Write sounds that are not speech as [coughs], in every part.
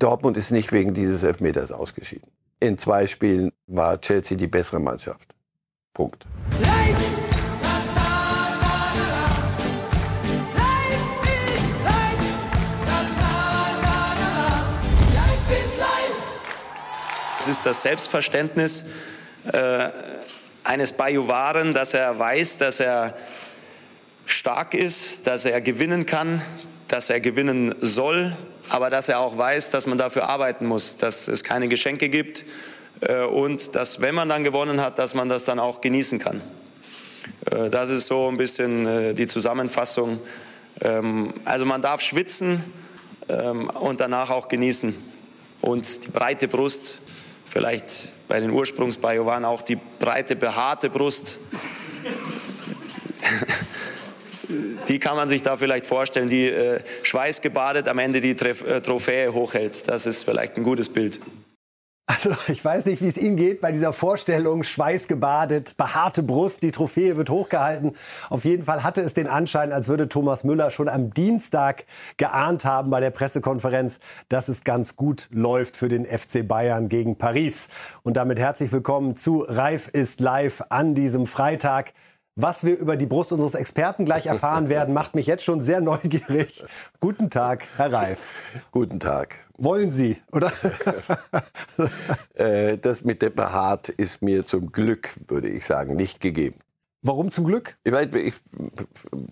Dortmund ist nicht wegen dieses Elfmeters ausgeschieden. In zwei Spielen war Chelsea die bessere Mannschaft. Punkt. Es ist das Selbstverständnis äh, eines Bajuwaren, dass er weiß, dass er stark ist, dass er gewinnen kann, dass er gewinnen soll, aber dass er auch weiß, dass man dafür arbeiten muss, dass es keine Geschenke gibt äh, und dass, wenn man dann gewonnen hat, dass man das dann auch genießen kann. Äh, das ist so ein bisschen äh, die Zusammenfassung. Ähm, also man darf schwitzen ähm, und danach auch genießen. Und die breite Brust vielleicht bei den Ursprungsbajowan auch die breite, behaarte Brust. [laughs] die kann man sich da vielleicht vorstellen, die äh, schweißgebadet am Ende die Tref äh, Trophäe hochhält. Das ist vielleicht ein gutes Bild. Also ich weiß nicht, wie es Ihnen geht bei dieser Vorstellung, schweißgebadet, behaarte Brust, die Trophäe wird hochgehalten. Auf jeden Fall hatte es den Anschein, als würde Thomas Müller schon am Dienstag geahnt haben bei der Pressekonferenz, dass es ganz gut läuft für den FC Bayern gegen Paris. Und damit herzlich willkommen zu Reif ist live an diesem Freitag. Was wir über die Brust unseres Experten gleich erfahren [laughs] werden, macht mich jetzt schon sehr neugierig. Guten Tag, Herr Reif. Guten Tag. Wollen Sie, oder? [laughs] Äh, das mit dem Behaart ist mir zum Glück, würde ich sagen, nicht gegeben. Warum zum Glück? Ich, weiß, ich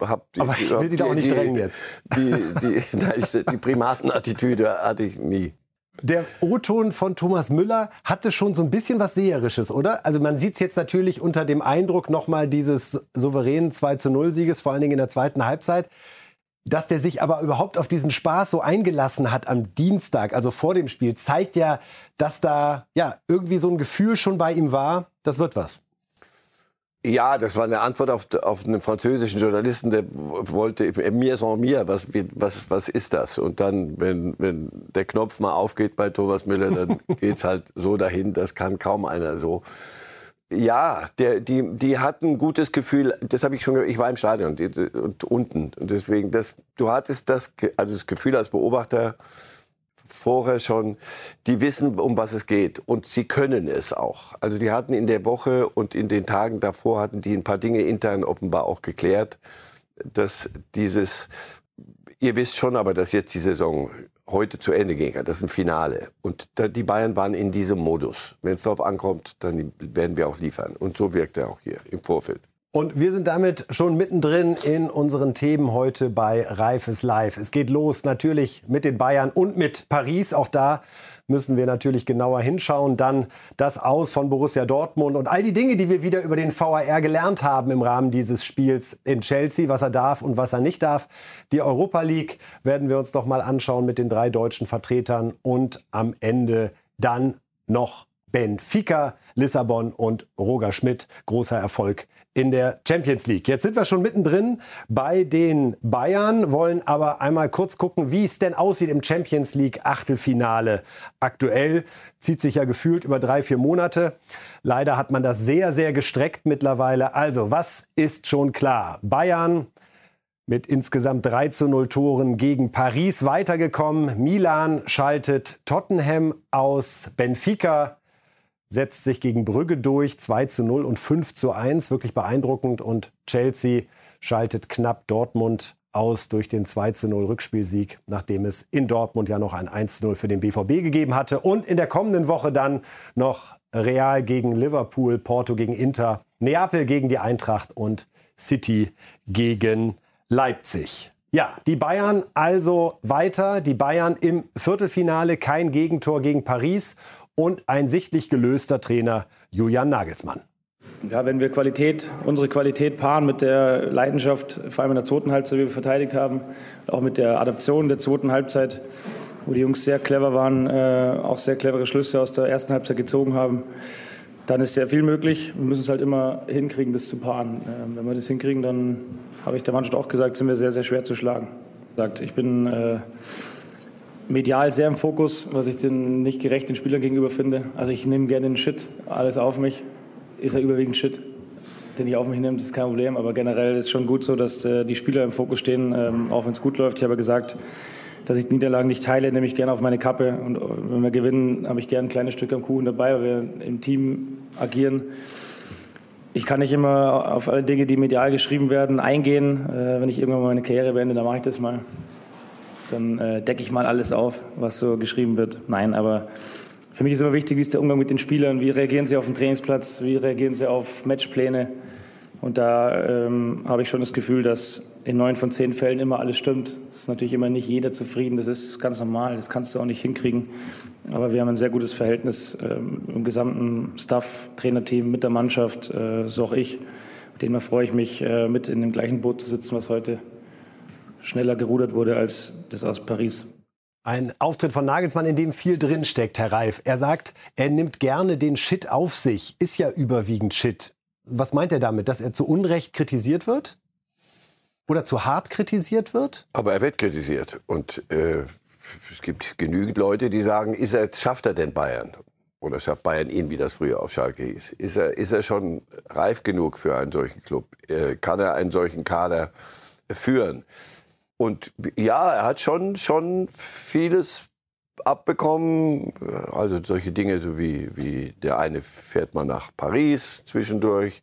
hab Aber ich will Sie da auch nicht drängen jetzt. Die, die, [laughs] die, die Primatenattitüde hatte ich nie. Der O-Ton von Thomas Müller hatte schon so ein bisschen was Seherisches, oder? Also man sieht es jetzt natürlich unter dem Eindruck nochmal dieses souveränen 2 zu 0 Sieges, vor allen Dingen in der zweiten Halbzeit. Dass der sich aber überhaupt auf diesen Spaß so eingelassen hat am Dienstag, also vor dem Spiel, zeigt ja, dass da ja irgendwie so ein Gefühl schon bei ihm war, das wird was. Ja, das war eine Antwort auf, auf einen französischen Journalisten, der wollte, mir sans mir, was, was, was ist das? Und dann, wenn, wenn der Knopf mal aufgeht bei Thomas Müller, dann [laughs] geht's halt so dahin, das kann kaum einer so. Ja, der, die, die hatten ein gutes Gefühl. Das habe ich schon. Ich war im Stadion die, und unten und deswegen, das, du hattest das, also das Gefühl als Beobachter vorher schon, die wissen, um was es geht und sie können es auch. Also die hatten in der Woche und in den Tagen davor hatten die ein paar Dinge intern offenbar auch geklärt, dass dieses, ihr wisst schon, aber dass jetzt die Saison heute zu Ende gehen kann. Das ist ein Finale. Und die Bayern waren in diesem Modus. Wenn es darauf ankommt, dann werden wir auch liefern. Und so wirkt er auch hier im Vorfeld. Und wir sind damit schon mittendrin in unseren Themen heute bei Reifes Live. Es geht los natürlich mit den Bayern und mit Paris. Auch da müssen wir natürlich genauer hinschauen. Dann das Aus von Borussia Dortmund und all die Dinge, die wir wieder über den VAR gelernt haben im Rahmen dieses Spiels in Chelsea, was er darf und was er nicht darf. Die Europa League werden wir uns noch mal anschauen mit den drei deutschen Vertretern und am Ende dann noch Benfica, Lissabon und Roger Schmidt. Großer Erfolg in der Champions League. Jetzt sind wir schon mittendrin bei den Bayern, wollen aber einmal kurz gucken, wie es denn aussieht im Champions League Achtelfinale. Aktuell zieht sich ja gefühlt über drei, vier Monate. Leider hat man das sehr, sehr gestreckt mittlerweile. Also, was ist schon klar? Bayern mit insgesamt 3 zu 0 Toren gegen Paris weitergekommen. Milan schaltet Tottenham aus. Benfica setzt sich gegen Brügge durch, 2 zu 0 und 5 zu 1, wirklich beeindruckend. Und Chelsea schaltet knapp Dortmund aus durch den 2 zu 0 Rückspielsieg, nachdem es in Dortmund ja noch ein 1 zu 0 für den BVB gegeben hatte. Und in der kommenden Woche dann noch Real gegen Liverpool, Porto gegen Inter, Neapel gegen die Eintracht und City gegen Leipzig. Ja, die Bayern also weiter. Die Bayern im Viertelfinale, kein Gegentor gegen Paris und ein sichtlich gelöster Trainer Julian Nagelsmann. Ja, wenn wir Qualität, unsere Qualität paaren mit der Leidenschaft, vor allem in der zweiten Halbzeit, die wir verteidigt haben, auch mit der Adaption der zweiten Halbzeit, wo die Jungs sehr clever waren, äh, auch sehr clevere Schlüsse aus der ersten Halbzeit gezogen haben, dann ist sehr viel möglich. Wir müssen es halt immer hinkriegen, das zu paaren. Äh, wenn wir das hinkriegen, dann habe ich der Mannschaft auch gesagt, sind wir sehr, sehr schwer zu schlagen. Ich bin äh, medial sehr im Fokus, was ich den nicht gerecht den Spielern gegenüber finde. Also ich nehme gerne den Shit, alles auf mich. Ist ja überwiegend Shit, den ich auf mich nehme, das ist kein Problem. Aber generell ist es schon gut so, dass äh, die Spieler im Fokus stehen, ähm, auch wenn es gut läuft. Ich habe gesagt, dass ich Niederlagen nicht teile, nehme ich gerne auf meine Kappe. Und wenn wir gewinnen, habe ich gerne ein kleines Stück am Kuchen dabei, weil wir im Team agieren. Ich kann nicht immer auf alle Dinge, die medial geschrieben werden, eingehen. Äh, wenn ich irgendwann meine Karriere beende, dann mache ich das mal. Dann äh, decke ich mal alles auf, was so geschrieben wird. Nein, aber für mich ist immer wichtig, wie ist der Umgang mit den Spielern, wie reagieren sie auf den Trainingsplatz, wie reagieren sie auf Matchpläne. Und da ähm, habe ich schon das Gefühl, dass in neun von zehn Fällen immer alles stimmt. Es ist natürlich immer nicht jeder zufrieden, das ist ganz normal, das kannst du auch nicht hinkriegen. Aber wir haben ein sehr gutes Verhältnis ähm, im gesamten Staff, Trainerteam, mit der Mannschaft, äh, so auch ich. Mit denen freue ich mich, äh, mit in dem gleichen Boot zu sitzen, was heute schneller gerudert wurde als das aus Paris. Ein Auftritt von Nagelsmann, in dem viel drin steckt, Herr Reif. Er sagt, er nimmt gerne den Shit auf sich. Ist ja überwiegend Shit. Was meint er damit? Dass er zu Unrecht kritisiert wird? Oder zu hart kritisiert wird? Aber er wird kritisiert. Und äh, es gibt genügend Leute, die sagen, ist er, schafft er denn Bayern? Oder schafft Bayern ihn, wie das früher auf Schalke hieß? Ist er, ist er schon reif genug für einen solchen Club? Äh, kann er einen solchen Kader führen? Und ja, er hat schon, schon vieles abbekommen. Also solche Dinge, so wie, wie der eine fährt mal nach Paris zwischendurch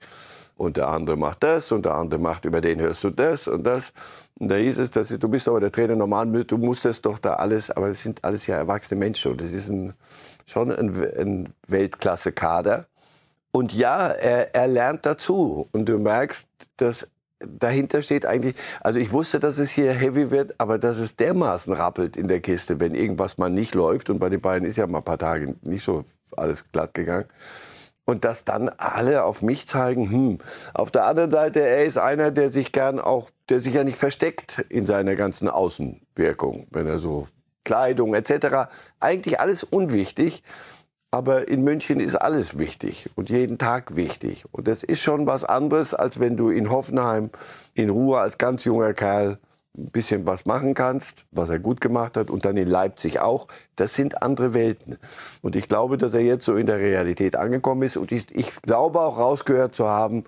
und der andere macht das und der andere macht, über den hörst du das und das. Und da hieß es, dass du bist aber der Trainer normal, du musst das doch da alles, aber es sind alles ja erwachsene Menschen und das ist ein, schon ein, ein Weltklasse-Kader. Und ja, er, er lernt dazu und du merkst, dass dahinter steht eigentlich, also ich wusste, dass es hier heavy wird, aber dass es dermaßen rappelt in der Kiste, wenn irgendwas mal nicht läuft und bei den beiden ist ja mal ein paar Tage nicht so alles glatt gegangen und dass dann alle auf mich zeigen, hm. Auf der anderen Seite, er ist einer, der sich gern auch, der sich ja nicht versteckt in seiner ganzen Außenwirkung, wenn er so Kleidung etc. Eigentlich alles unwichtig. Aber in München ist alles wichtig und jeden Tag wichtig. Und das ist schon was anderes, als wenn du in Hoffenheim in Ruhe als ganz junger Kerl ein bisschen was machen kannst, was er gut gemacht hat, und dann in Leipzig auch. Das sind andere Welten. Und ich glaube, dass er jetzt so in der Realität angekommen ist. Und ich, ich glaube auch rausgehört zu haben,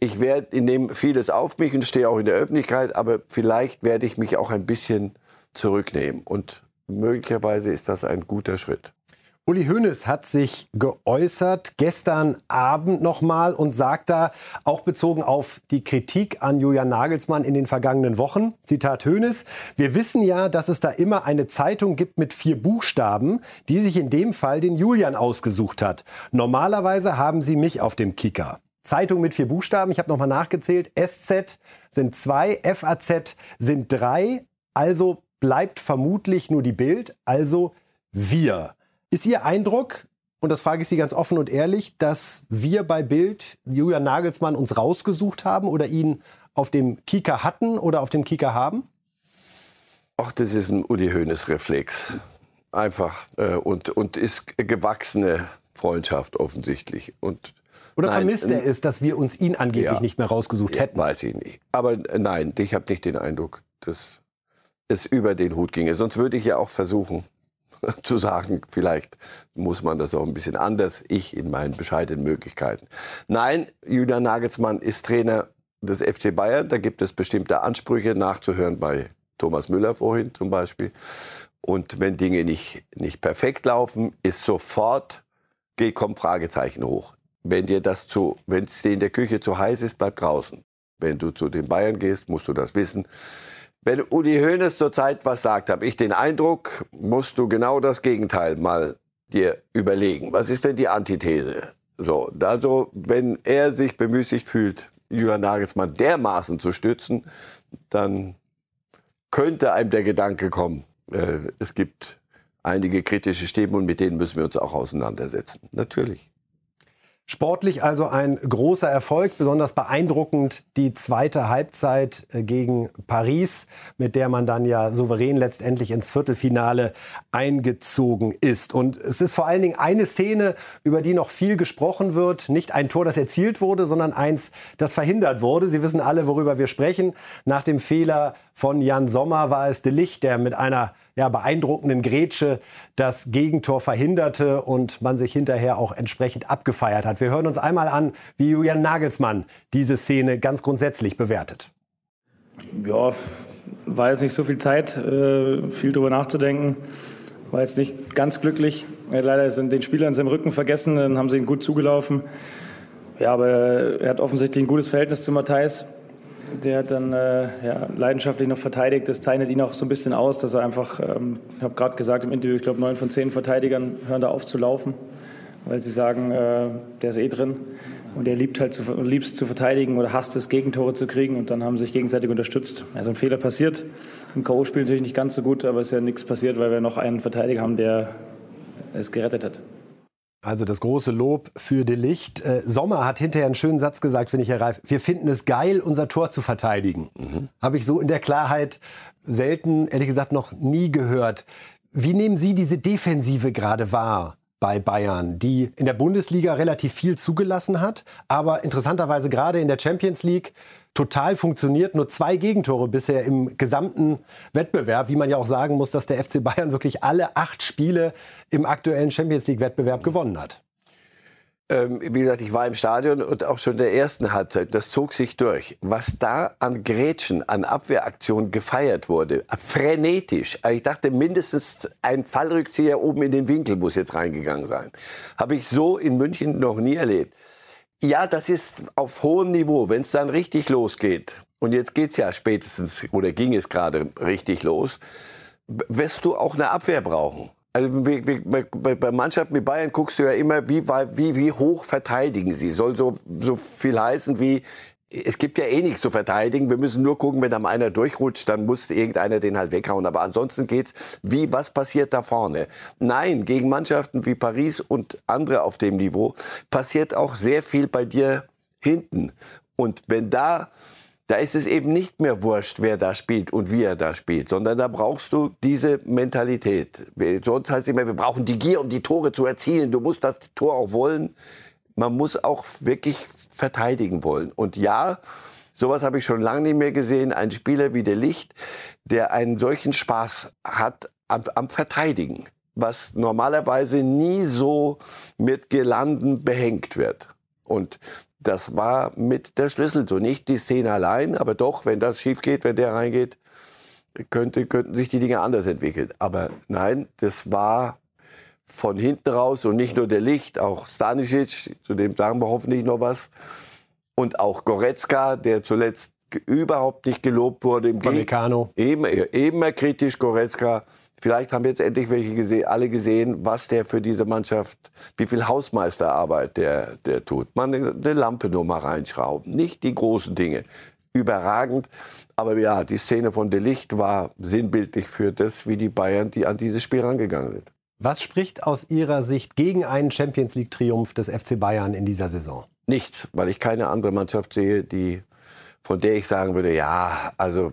ich werde, nehme vieles auf mich und stehe auch in der Öffentlichkeit, aber vielleicht werde ich mich auch ein bisschen zurücknehmen. Und möglicherweise ist das ein guter Schritt. Uli Hoeneß hat sich geäußert gestern Abend nochmal und sagt da, auch bezogen auf die Kritik an Julian Nagelsmann in den vergangenen Wochen, Zitat Hoeneß, wir wissen ja, dass es da immer eine Zeitung gibt mit vier Buchstaben, die sich in dem Fall den Julian ausgesucht hat. Normalerweise haben sie mich auf dem Kicker. Zeitung mit vier Buchstaben, ich habe nochmal nachgezählt, SZ sind zwei, FAZ sind drei, also bleibt vermutlich nur die Bild, also wir. Ist Ihr Eindruck, und das frage ich Sie ganz offen und ehrlich, dass wir bei Bild Julian Nagelsmann uns rausgesucht haben oder ihn auf dem Kika hatten oder auf dem Kika haben? Ach, das ist ein Uli Hoeneß-Reflex. Einfach. Äh, und, und ist gewachsene Freundschaft offensichtlich. Und oder nein, vermisst er es, dass wir uns ihn angeblich ja, nicht mehr rausgesucht hätten? Weiß ich nicht. Aber äh, nein, ich habe nicht den Eindruck, dass es über den Hut ginge. Sonst würde ich ja auch versuchen, [laughs] zu sagen, vielleicht muss man das auch ein bisschen anders, ich in meinen bescheidenen Möglichkeiten. Nein, Julian Nagelsmann ist Trainer des FC Bayern, da gibt es bestimmte Ansprüche nachzuhören bei Thomas Müller vorhin zum Beispiel. Und wenn Dinge nicht, nicht perfekt laufen, ist sofort, kommt Fragezeichen hoch. Wenn dir das zu, wenn es dir in der Küche zu heiß ist, bleib draußen. Wenn du zu den Bayern gehst, musst du das wissen. Wenn Uli Hoeneß zurzeit was sagt, habe ich den Eindruck, musst du genau das Gegenteil mal dir überlegen. Was ist denn die Antithese? So, also, wenn er sich bemüßigt fühlt, Julian Nagelsmann dermaßen zu stützen, dann könnte einem der Gedanke kommen, äh, es gibt einige kritische Stimmen und mit denen müssen wir uns auch auseinandersetzen. Natürlich. Sportlich also ein großer Erfolg, besonders beeindruckend die zweite Halbzeit äh, gegen Paris, mit der man dann ja souverän letztendlich ins Viertelfinale eingezogen ist. Und es ist vor allen Dingen eine Szene, über die noch viel gesprochen wird. Nicht ein Tor, das erzielt wurde, sondern eins, das verhindert wurde. Sie wissen alle, worüber wir sprechen. Nach dem Fehler von Jan Sommer war es De Licht, der mit einer ja, beeindruckenden Grätsche das Gegentor verhinderte und man sich hinterher auch entsprechend abgefeiert hat. Wir hören uns einmal an, wie Julian Nagelsmann diese Szene ganz grundsätzlich bewertet. Ja, war jetzt nicht so viel Zeit, äh, viel drüber nachzudenken. War jetzt nicht ganz glücklich. Er leider sind den Spieler in seinem Rücken vergessen, dann haben sie ihn gut zugelaufen. Ja, aber er hat offensichtlich ein gutes Verhältnis zu Matthijs. Der hat dann äh, ja, leidenschaftlich noch verteidigt. Das zeichnet ihn auch so ein bisschen aus, dass er einfach, ähm, ich habe gerade gesagt im Interview, ich glaube, neun von zehn Verteidigern hören da auf zu laufen, weil sie sagen, äh, der ist eh drin. Und er liebt halt zu, liebt zu verteidigen oder hasst es, Gegentore zu kriegen. Und dann haben sie sich gegenseitig unterstützt. Also ein Fehler passiert. Im K.O.-Spiel natürlich nicht ganz so gut, aber es ist ja nichts passiert, weil wir noch einen Verteidiger haben, der es gerettet hat. Also das große Lob für De Licht. Äh, Sommer hat hinterher einen schönen Satz gesagt, finde ich, Herr Reif. Wir finden es geil, unser Tor zu verteidigen. Mhm. Habe ich so in der Klarheit selten, ehrlich gesagt, noch nie gehört. Wie nehmen Sie diese Defensive gerade wahr? Bei Bayern, die in der Bundesliga relativ viel zugelassen hat, aber interessanterweise gerade in der Champions League total funktioniert. Nur zwei Gegentore bisher im gesamten Wettbewerb, wie man ja auch sagen muss, dass der FC Bayern wirklich alle acht Spiele im aktuellen Champions League-Wettbewerb gewonnen hat. Ähm, wie gesagt, ich war im Stadion und auch schon in der ersten Halbzeit, das zog sich durch. Was da an Grätschen, an Abwehraktionen gefeiert wurde, frenetisch. Also ich dachte, mindestens ein Fallrückzieher oben in den Winkel muss jetzt reingegangen sein. Habe ich so in München noch nie erlebt. Ja, das ist auf hohem Niveau, wenn es dann richtig losgeht. Und jetzt geht's ja spätestens, oder ging es gerade richtig los, wirst du auch eine Abwehr brauchen. Also bei Mannschaften wie Bayern guckst du ja immer, wie, wie, wie hoch verteidigen sie. Soll so, so viel heißen wie, es gibt ja eh nichts zu verteidigen. Wir müssen nur gucken, wenn da einer durchrutscht, dann muss irgendeiner den halt weghauen. Aber ansonsten geht's, wie, was passiert da vorne? Nein, gegen Mannschaften wie Paris und andere auf dem Niveau passiert auch sehr viel bei dir hinten. Und wenn da da ist es eben nicht mehr wurscht, wer da spielt und wie er da spielt, sondern da brauchst du diese Mentalität. Sonst heißt es immer, wir brauchen die Gier, um die Tore zu erzielen. Du musst das Tor auch wollen. Man muss auch wirklich verteidigen wollen. Und ja, sowas habe ich schon lange nicht mehr gesehen. Ein Spieler wie der Licht, der einen solchen Spaß hat am, am Verteidigen, was normalerweise nie so mit Gelanden behängt wird. Und das war mit der Schlüssel so. Nicht die Szene allein, aber doch, wenn das schief geht, wenn der reingeht, könnte, könnten sich die Dinge anders entwickeln. Aber nein, das war von hinten raus und nicht nur der Licht, auch Stanisic, zu dem sagen wir hoffentlich noch was. Und auch Goretzka, der zuletzt überhaupt nicht gelobt wurde. Im. Eben, immer kritisch Goretzka. Vielleicht haben jetzt endlich welche gesehen, alle gesehen, was der für diese Mannschaft, wie viel Hausmeisterarbeit der, der tut. Man eine Lampe nur mal reinschrauben, nicht die großen Dinge. Überragend. Aber ja, die Szene von De Licht war sinnbildlich für das, wie die Bayern, die an dieses Spiel rangegangen sind. Was spricht aus Ihrer Sicht gegen einen Champions League-Triumph des FC Bayern in dieser Saison? Nichts, weil ich keine andere Mannschaft sehe, die von der ich sagen würde, ja, also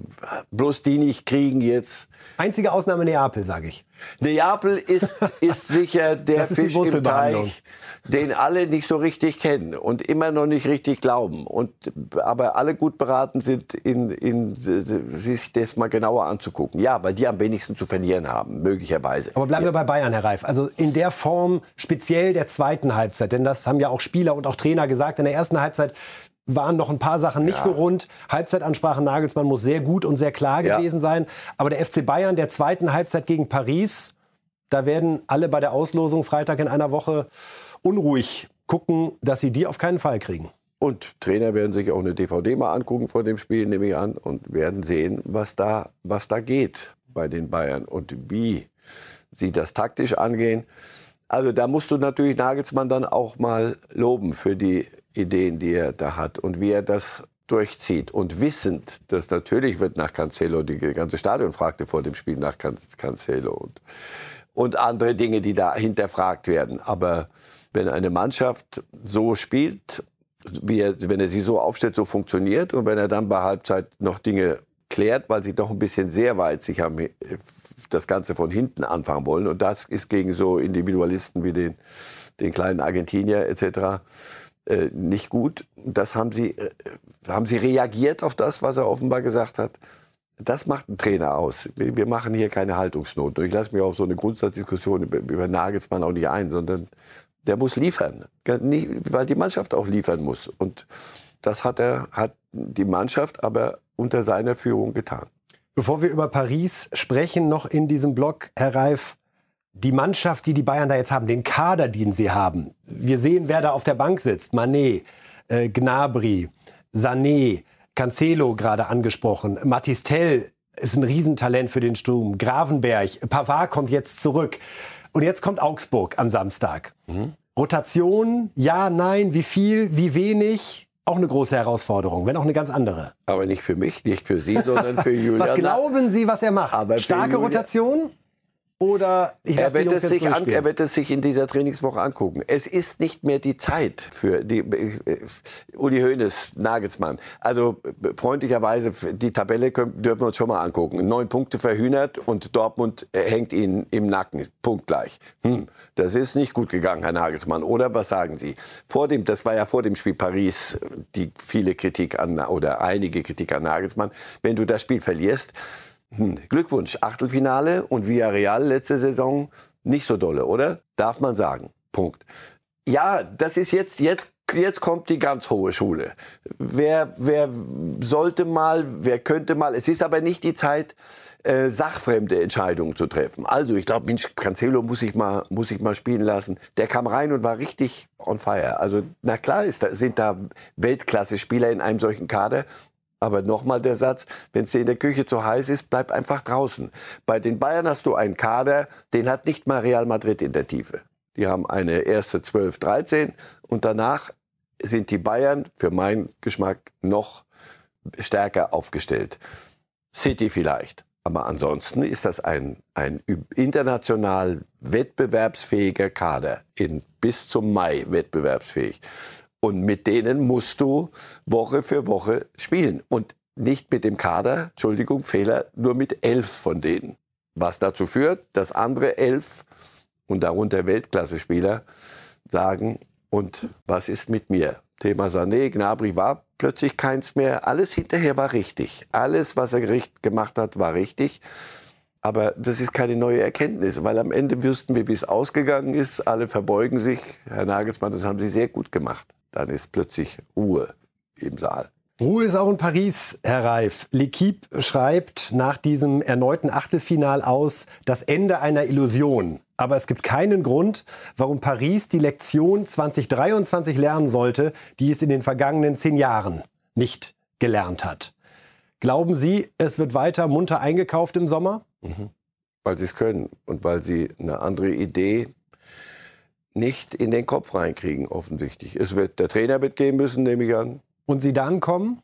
bloß die nicht kriegen jetzt. Einzige Ausnahme Neapel, sage ich. Neapel ist, [laughs] ist sicher der ist Fisch im Teich, den alle nicht so richtig kennen und immer noch nicht richtig glauben. Und, aber alle gut beraten sind, in, in, sich das mal genauer anzugucken. Ja, weil die am wenigsten zu verlieren haben, möglicherweise. Aber bleiben ja. wir bei Bayern, Herr Reif. Also in der Form speziell der zweiten Halbzeit, denn das haben ja auch Spieler und auch Trainer gesagt, in der ersten Halbzeit waren noch ein paar Sachen nicht ja. so rund. Halbzeitansprache Nagelsmann muss sehr gut und sehr klar ja. gewesen sein. Aber der FC Bayern der zweiten Halbzeit gegen Paris, da werden alle bei der Auslosung Freitag in einer Woche unruhig gucken, dass sie die auf keinen Fall kriegen. Und Trainer werden sich auch eine DVD mal angucken vor dem Spiel, nehme ich an, und werden sehen, was da, was da geht bei den Bayern und wie sie das taktisch angehen. Also da musst du natürlich Nagelsmann dann auch mal loben für die Ideen, die er da hat und wie er das durchzieht und wissend, dass natürlich wird nach Cancelo, die ganze Stadion fragte vor dem Spiel nach Can Cancelo und, und andere Dinge, die da hinterfragt werden. Aber wenn eine Mannschaft so spielt, er, wenn er sie so aufstellt, so funktioniert und wenn er dann bei Halbzeit noch Dinge klärt, weil sie doch ein bisschen sehr weit sich haben das Ganze von hinten anfangen wollen und das ist gegen so Individualisten wie den, den kleinen Argentinier etc äh, nicht gut. Das haben sie, äh, haben sie reagiert auf das, was er offenbar gesagt hat. Das macht ein Trainer aus. Wir machen hier keine Haltungsnot. Und ich lasse mich auf so eine Grundsatzdiskussion über Nagelsmann auch nicht ein, sondern der muss liefern, weil die Mannschaft auch liefern muss. Und das hat er, hat die Mannschaft aber unter seiner Führung getan. Bevor wir über Paris sprechen, noch in diesem Blog, Herr Reif, die Mannschaft, die die Bayern da jetzt haben, den Kader, den sie haben. Wir sehen, wer da auf der Bank sitzt. Manet, äh, Gnabry, Sané, Cancelo gerade angesprochen. Matistel ist ein Riesentalent für den Sturm. Gravenberg, Pavard kommt jetzt zurück. Und jetzt kommt Augsburg am Samstag. Mhm. Rotation, ja, nein, wie viel, wie wenig? Auch eine große Herausforderung, wenn auch eine ganz andere. Aber nicht für mich, nicht für Sie, sondern für Julian. [laughs] was glauben Sie, was er macht? Aber Starke Rotation? Oder ich er, wird es sich an, er wird es sich in dieser Trainingswoche angucken. Es ist nicht mehr die Zeit für die äh, Uli Hoeneß, Nagelsmann. Also freundlicherweise, die Tabelle können, dürfen wir uns schon mal angucken. Neun Punkte verhühnert und Dortmund hängt ihnen im Nacken. Punkt gleich. Hm, das ist nicht gut gegangen, Herr Nagelsmann. Oder was sagen Sie? Vor dem, das war ja vor dem Spiel Paris, die viele Kritik an, oder einige Kritik an Nagelsmann. Wenn du das Spiel verlierst, Glückwunsch, Achtelfinale und Villarreal letzte Saison nicht so dolle, oder? Darf man sagen. Punkt. Ja, das ist jetzt, jetzt, jetzt kommt die ganz hohe Schule. Wer, wer sollte mal, wer könnte mal, es ist aber nicht die Zeit, äh, sachfremde Entscheidungen zu treffen. Also ich glaube, Mensch, Cancelo muss ich, mal, muss ich mal spielen lassen. Der kam rein und war richtig on fire. Also na klar ist sind da Weltklasse-Spieler in einem solchen Kader. Aber nochmal der Satz, wenn es dir in der Küche zu heiß ist, bleib einfach draußen. Bei den Bayern hast du einen Kader, den hat nicht mal Real Madrid in der Tiefe. Die haben eine erste 12, 13 und danach sind die Bayern für meinen Geschmack noch stärker aufgestellt. City vielleicht. Aber ansonsten ist das ein, ein international wettbewerbsfähiger Kader, in, bis zum Mai wettbewerbsfähig. Und mit denen musst du Woche für Woche spielen. Und nicht mit dem Kader, Entschuldigung, Fehler, nur mit elf von denen. Was dazu führt, dass andere elf und darunter Weltklasse-Spieler sagen, und was ist mit mir? Thema Sané, Gnabry war plötzlich keins mehr. Alles hinterher war richtig. Alles, was er gemacht hat, war richtig. Aber das ist keine neue Erkenntnis, weil am Ende wüssten wir, wie es ausgegangen ist. Alle verbeugen sich. Herr Nagelsmann, das haben Sie sehr gut gemacht dann ist plötzlich Ruhe im Saal. Ruhe ist auch in Paris, Herr Reif. L'Equipe schreibt nach diesem erneuten Achtelfinal aus, das Ende einer Illusion. Aber es gibt keinen Grund, warum Paris die Lektion 2023 lernen sollte, die es in den vergangenen zehn Jahren nicht gelernt hat. Glauben Sie, es wird weiter munter eingekauft im Sommer? Mhm. Weil sie es können und weil sie eine andere Idee nicht in den Kopf reinkriegen, offensichtlich. Es wird, der Trainer wird gehen müssen, nehme ich an. Und Sie dann kommen?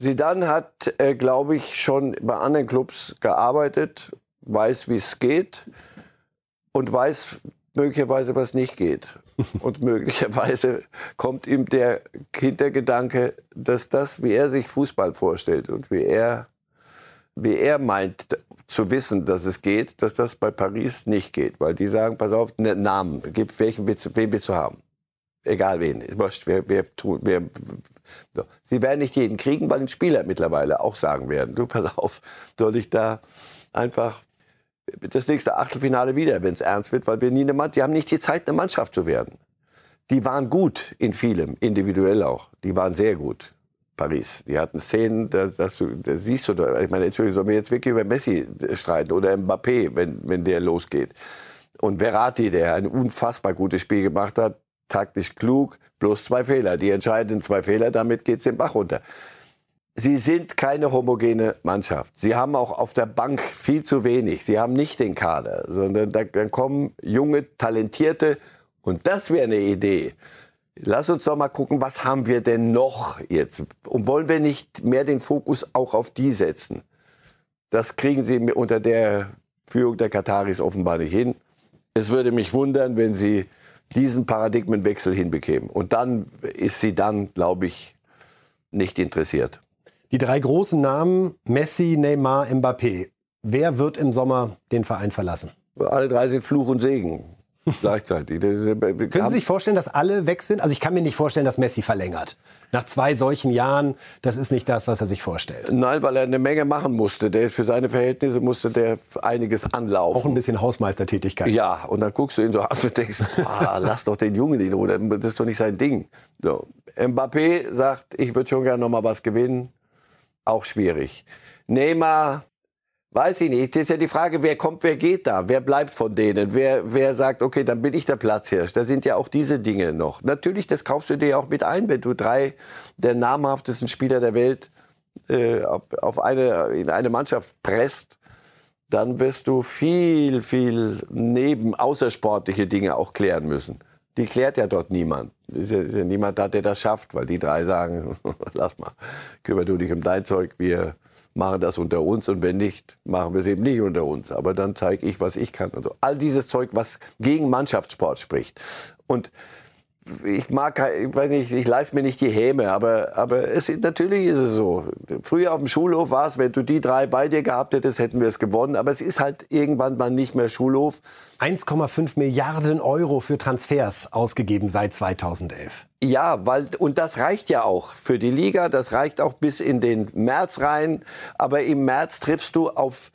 Zidane hat, äh, glaube ich, schon bei anderen Clubs gearbeitet, weiß, wie es geht und weiß möglicherweise, was nicht geht. [laughs] und möglicherweise kommt ihm der Hintergedanke, dass das, wie er sich Fußball vorstellt und wie er, wie er meint, zu wissen, dass es geht, dass das bei Paris nicht geht. Weil die sagen, pass auf, ne, Namen, gib, welchen willst, wen willst du haben? Egal wen, wurscht, wer, wer, wer, so. Sie werden nicht jeden kriegen, weil die Spieler mittlerweile auch sagen werden, du pass auf, soll ich da einfach das nächste Achtelfinale wieder, wenn es ernst wird, weil wir nie eine Mannschaft, die haben nicht die Zeit, eine Mannschaft zu werden. Die waren gut in vielem, individuell auch. Die waren sehr gut. Paris. Die hatten Szenen, da, das, da siehst du, da, ich meine, Entschuldigung, sollen wir jetzt wirklich über Messi streiten oder Mbappé, wenn, wenn der losgeht. Und Verratti, der ein unfassbar gutes Spiel gemacht hat, taktisch klug, bloß zwei Fehler. Die entscheidenden zwei Fehler, damit geht es den Bach runter. Sie sind keine homogene Mannschaft. Sie haben auch auf der Bank viel zu wenig. Sie haben nicht den Kader, sondern da, dann kommen junge, talentierte, und das wäre eine Idee Lass uns doch mal gucken, was haben wir denn noch jetzt? Und wollen wir nicht mehr den Fokus auch auf die setzen? Das kriegen sie unter der Führung der Kataris offenbar nicht hin. Es würde mich wundern, wenn sie diesen Paradigmenwechsel hinbekämen. Und dann ist sie dann, glaube ich, nicht interessiert. Die drei großen Namen, Messi, Neymar, Mbappé. Wer wird im Sommer den Verein verlassen? Alle drei sind Fluch und Segen gleichzeitig. Können Sie sich vorstellen, dass alle weg sind? Also ich kann mir nicht vorstellen, dass Messi verlängert. Nach zwei solchen Jahren, das ist nicht das, was er sich vorstellt. Nein, weil er eine Menge machen musste. Der, für seine Verhältnisse musste der einiges anlaufen. Auch ein bisschen Hausmeistertätigkeit. Ja, und dann guckst du ihn so an und denkst, [laughs] ah, lass doch den Jungen in Ruhe, das ist doch nicht sein Ding. So. Mbappé sagt, ich würde schon gerne noch mal was gewinnen. Auch schwierig. Neymar Weiß ich nicht. Das ist ja die Frage, wer kommt, wer geht da? Wer bleibt von denen? Wer, wer sagt, okay, dann bin ich der Platzhirsch? Da sind ja auch diese Dinge noch. Natürlich, das kaufst du dir auch mit ein, wenn du drei der namhaftesten Spieler der Welt äh, auf eine, in eine Mannschaft presst. Dann wirst du viel, viel neben außersportliche Dinge auch klären müssen. Die klärt ja dort niemand. Ist ja, ist ja niemand da, der das schafft, weil die drei sagen, [laughs] lass mal, kümmere du dich um dein Zeug, wir machen das unter uns und wenn nicht, machen wir es eben nicht unter uns. Aber dann zeige ich, was ich kann. Also all dieses Zeug, was gegen Mannschaftssport spricht. Und ich mag, ich weiß nicht, ich leiste mir nicht die Häme, aber, aber es, natürlich ist es so. Früher auf dem Schulhof war es, wenn du die drei bei dir gehabt hättest, hätten wir es gewonnen. Aber es ist halt irgendwann mal nicht mehr Schulhof. 1,5 Milliarden Euro für Transfers ausgegeben seit 2011. Ja, weil, und das reicht ja auch für die Liga, das reicht auch bis in den März rein. Aber im März triffst du auf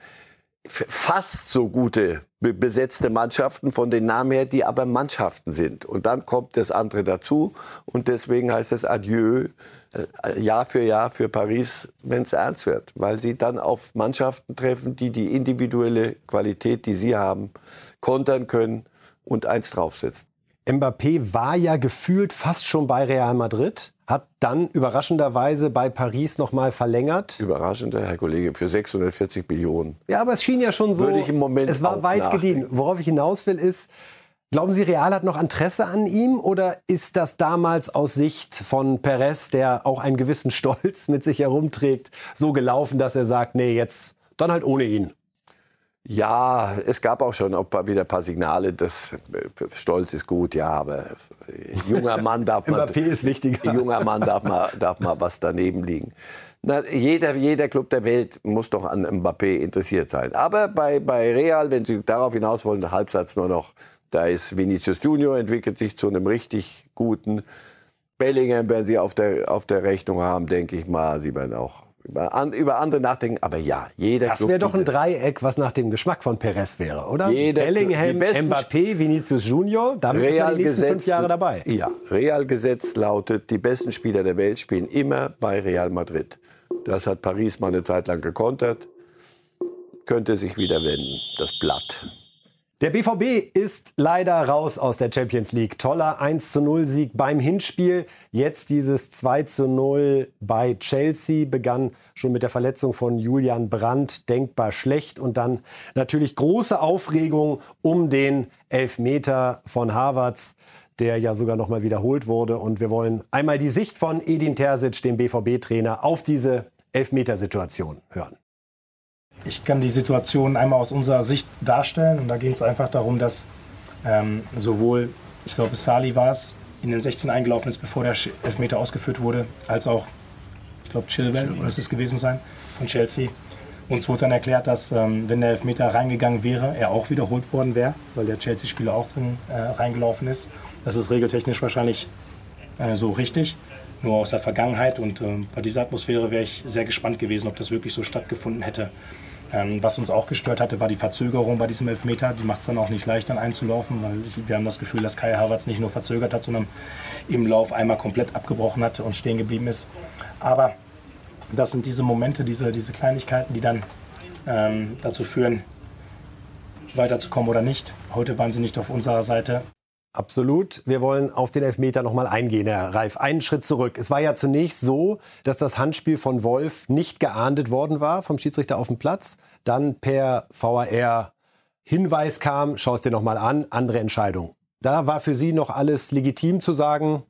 fast so gute besetzte Mannschaften von den Namen her, die aber Mannschaften sind. Und dann kommt das andere dazu. Und deswegen heißt es Adieu äh, Jahr für Jahr für Paris, wenn es ernst wird. Weil sie dann auf Mannschaften treffen, die die individuelle Qualität, die sie haben, kontern können und eins draufsetzen. Mbappé war ja gefühlt fast schon bei Real Madrid, hat dann überraschenderweise bei Paris noch mal verlängert. Überraschender, Herr Kollege, für 640 Millionen. Ja, aber es schien ja schon so. Würde ich im Moment es war weit gediehen. Worauf ich hinaus will, ist, Glauben Sie, Real hat noch Interesse an ihm oder ist das damals aus Sicht von Perez, der auch einen gewissen [laughs] Stolz mit sich herumträgt, so gelaufen, dass er sagt, nee, jetzt dann halt ohne ihn? Ja, es gab auch schon wieder ein paar Signale, dass Stolz ist gut, ja, aber [laughs] [laughs] junger Mann darf man. Mbappé ist wichtiger. Junger Mann darf mal, darf mal was daneben liegen. Na, jeder, jeder Club der Welt muss doch an Mbappé interessiert sein. Aber bei, bei Real, wenn Sie darauf hinaus wollen, der Halbsatz nur noch, da ist Vinicius Junior, entwickelt sich zu einem richtig guten. Bellingham werden Sie auf der, auf der Rechnung haben, denke ich mal. Sie werden auch über, an, über andere nachdenken. Aber ja, jeder Das wäre doch ein Dreieck, was nach dem Geschmack von Perez wäre, oder? Jeder Bellingham, Mbappé, Vinicius Junior, damit Real ist man die nächsten Gesetz, fünf Jahre dabei. Ja, Real-Gesetz lautet, die besten Spieler der Welt spielen immer bei Real Madrid. Das hat Paris mal eine Zeit lang gekontert. Könnte sich wieder wenden, das Blatt. Der BVB ist leider raus aus der Champions League. Toller 1 0 Sieg beim Hinspiel. Jetzt dieses 2 0 bei Chelsea begann schon mit der Verletzung von Julian Brandt denkbar schlecht und dann natürlich große Aufregung um den Elfmeter von Havertz der ja sogar noch mal wiederholt wurde. Und wir wollen einmal die Sicht von Edin Terzic, dem BVB-Trainer, auf diese Elfmetersituation hören. Ich kann die Situation einmal aus unserer Sicht darstellen. Und da ging es einfach darum, dass ähm, sowohl, ich glaube, Sali war es, in den 16 eingelaufen ist, bevor der Elfmeter ausgeführt wurde, als auch, ich glaube, Chilwell müsste es gewesen sein, von Chelsea. Uns wurde dann erklärt, dass ähm, wenn der Elfmeter reingegangen wäre, er auch wiederholt worden wäre, weil der Chelsea-Spieler auch drin äh, reingelaufen ist. Das ist regeltechnisch wahrscheinlich äh, so richtig, nur aus der Vergangenheit. Und äh, bei dieser Atmosphäre wäre ich sehr gespannt gewesen, ob das wirklich so stattgefunden hätte. Ähm, was uns auch gestört hatte, war die Verzögerung bei diesem Elfmeter. Die macht es dann auch nicht leicht, dann einzulaufen, weil wir haben das Gefühl, dass Kai Havertz nicht nur verzögert hat, sondern im Lauf einmal komplett abgebrochen hatte und stehen geblieben ist. Aber das sind diese Momente, diese, diese Kleinigkeiten, die dann ähm, dazu führen, weiterzukommen oder nicht. Heute waren sie nicht auf unserer Seite. Absolut. Wir wollen auf den Elfmeter noch mal eingehen, Herr Reif. Einen Schritt zurück. Es war ja zunächst so, dass das Handspiel von Wolf nicht geahndet worden war vom Schiedsrichter auf dem Platz. Dann per VAR Hinweis kam, schau es dir noch mal an, andere Entscheidung. Da war für Sie noch alles legitim zu sagen,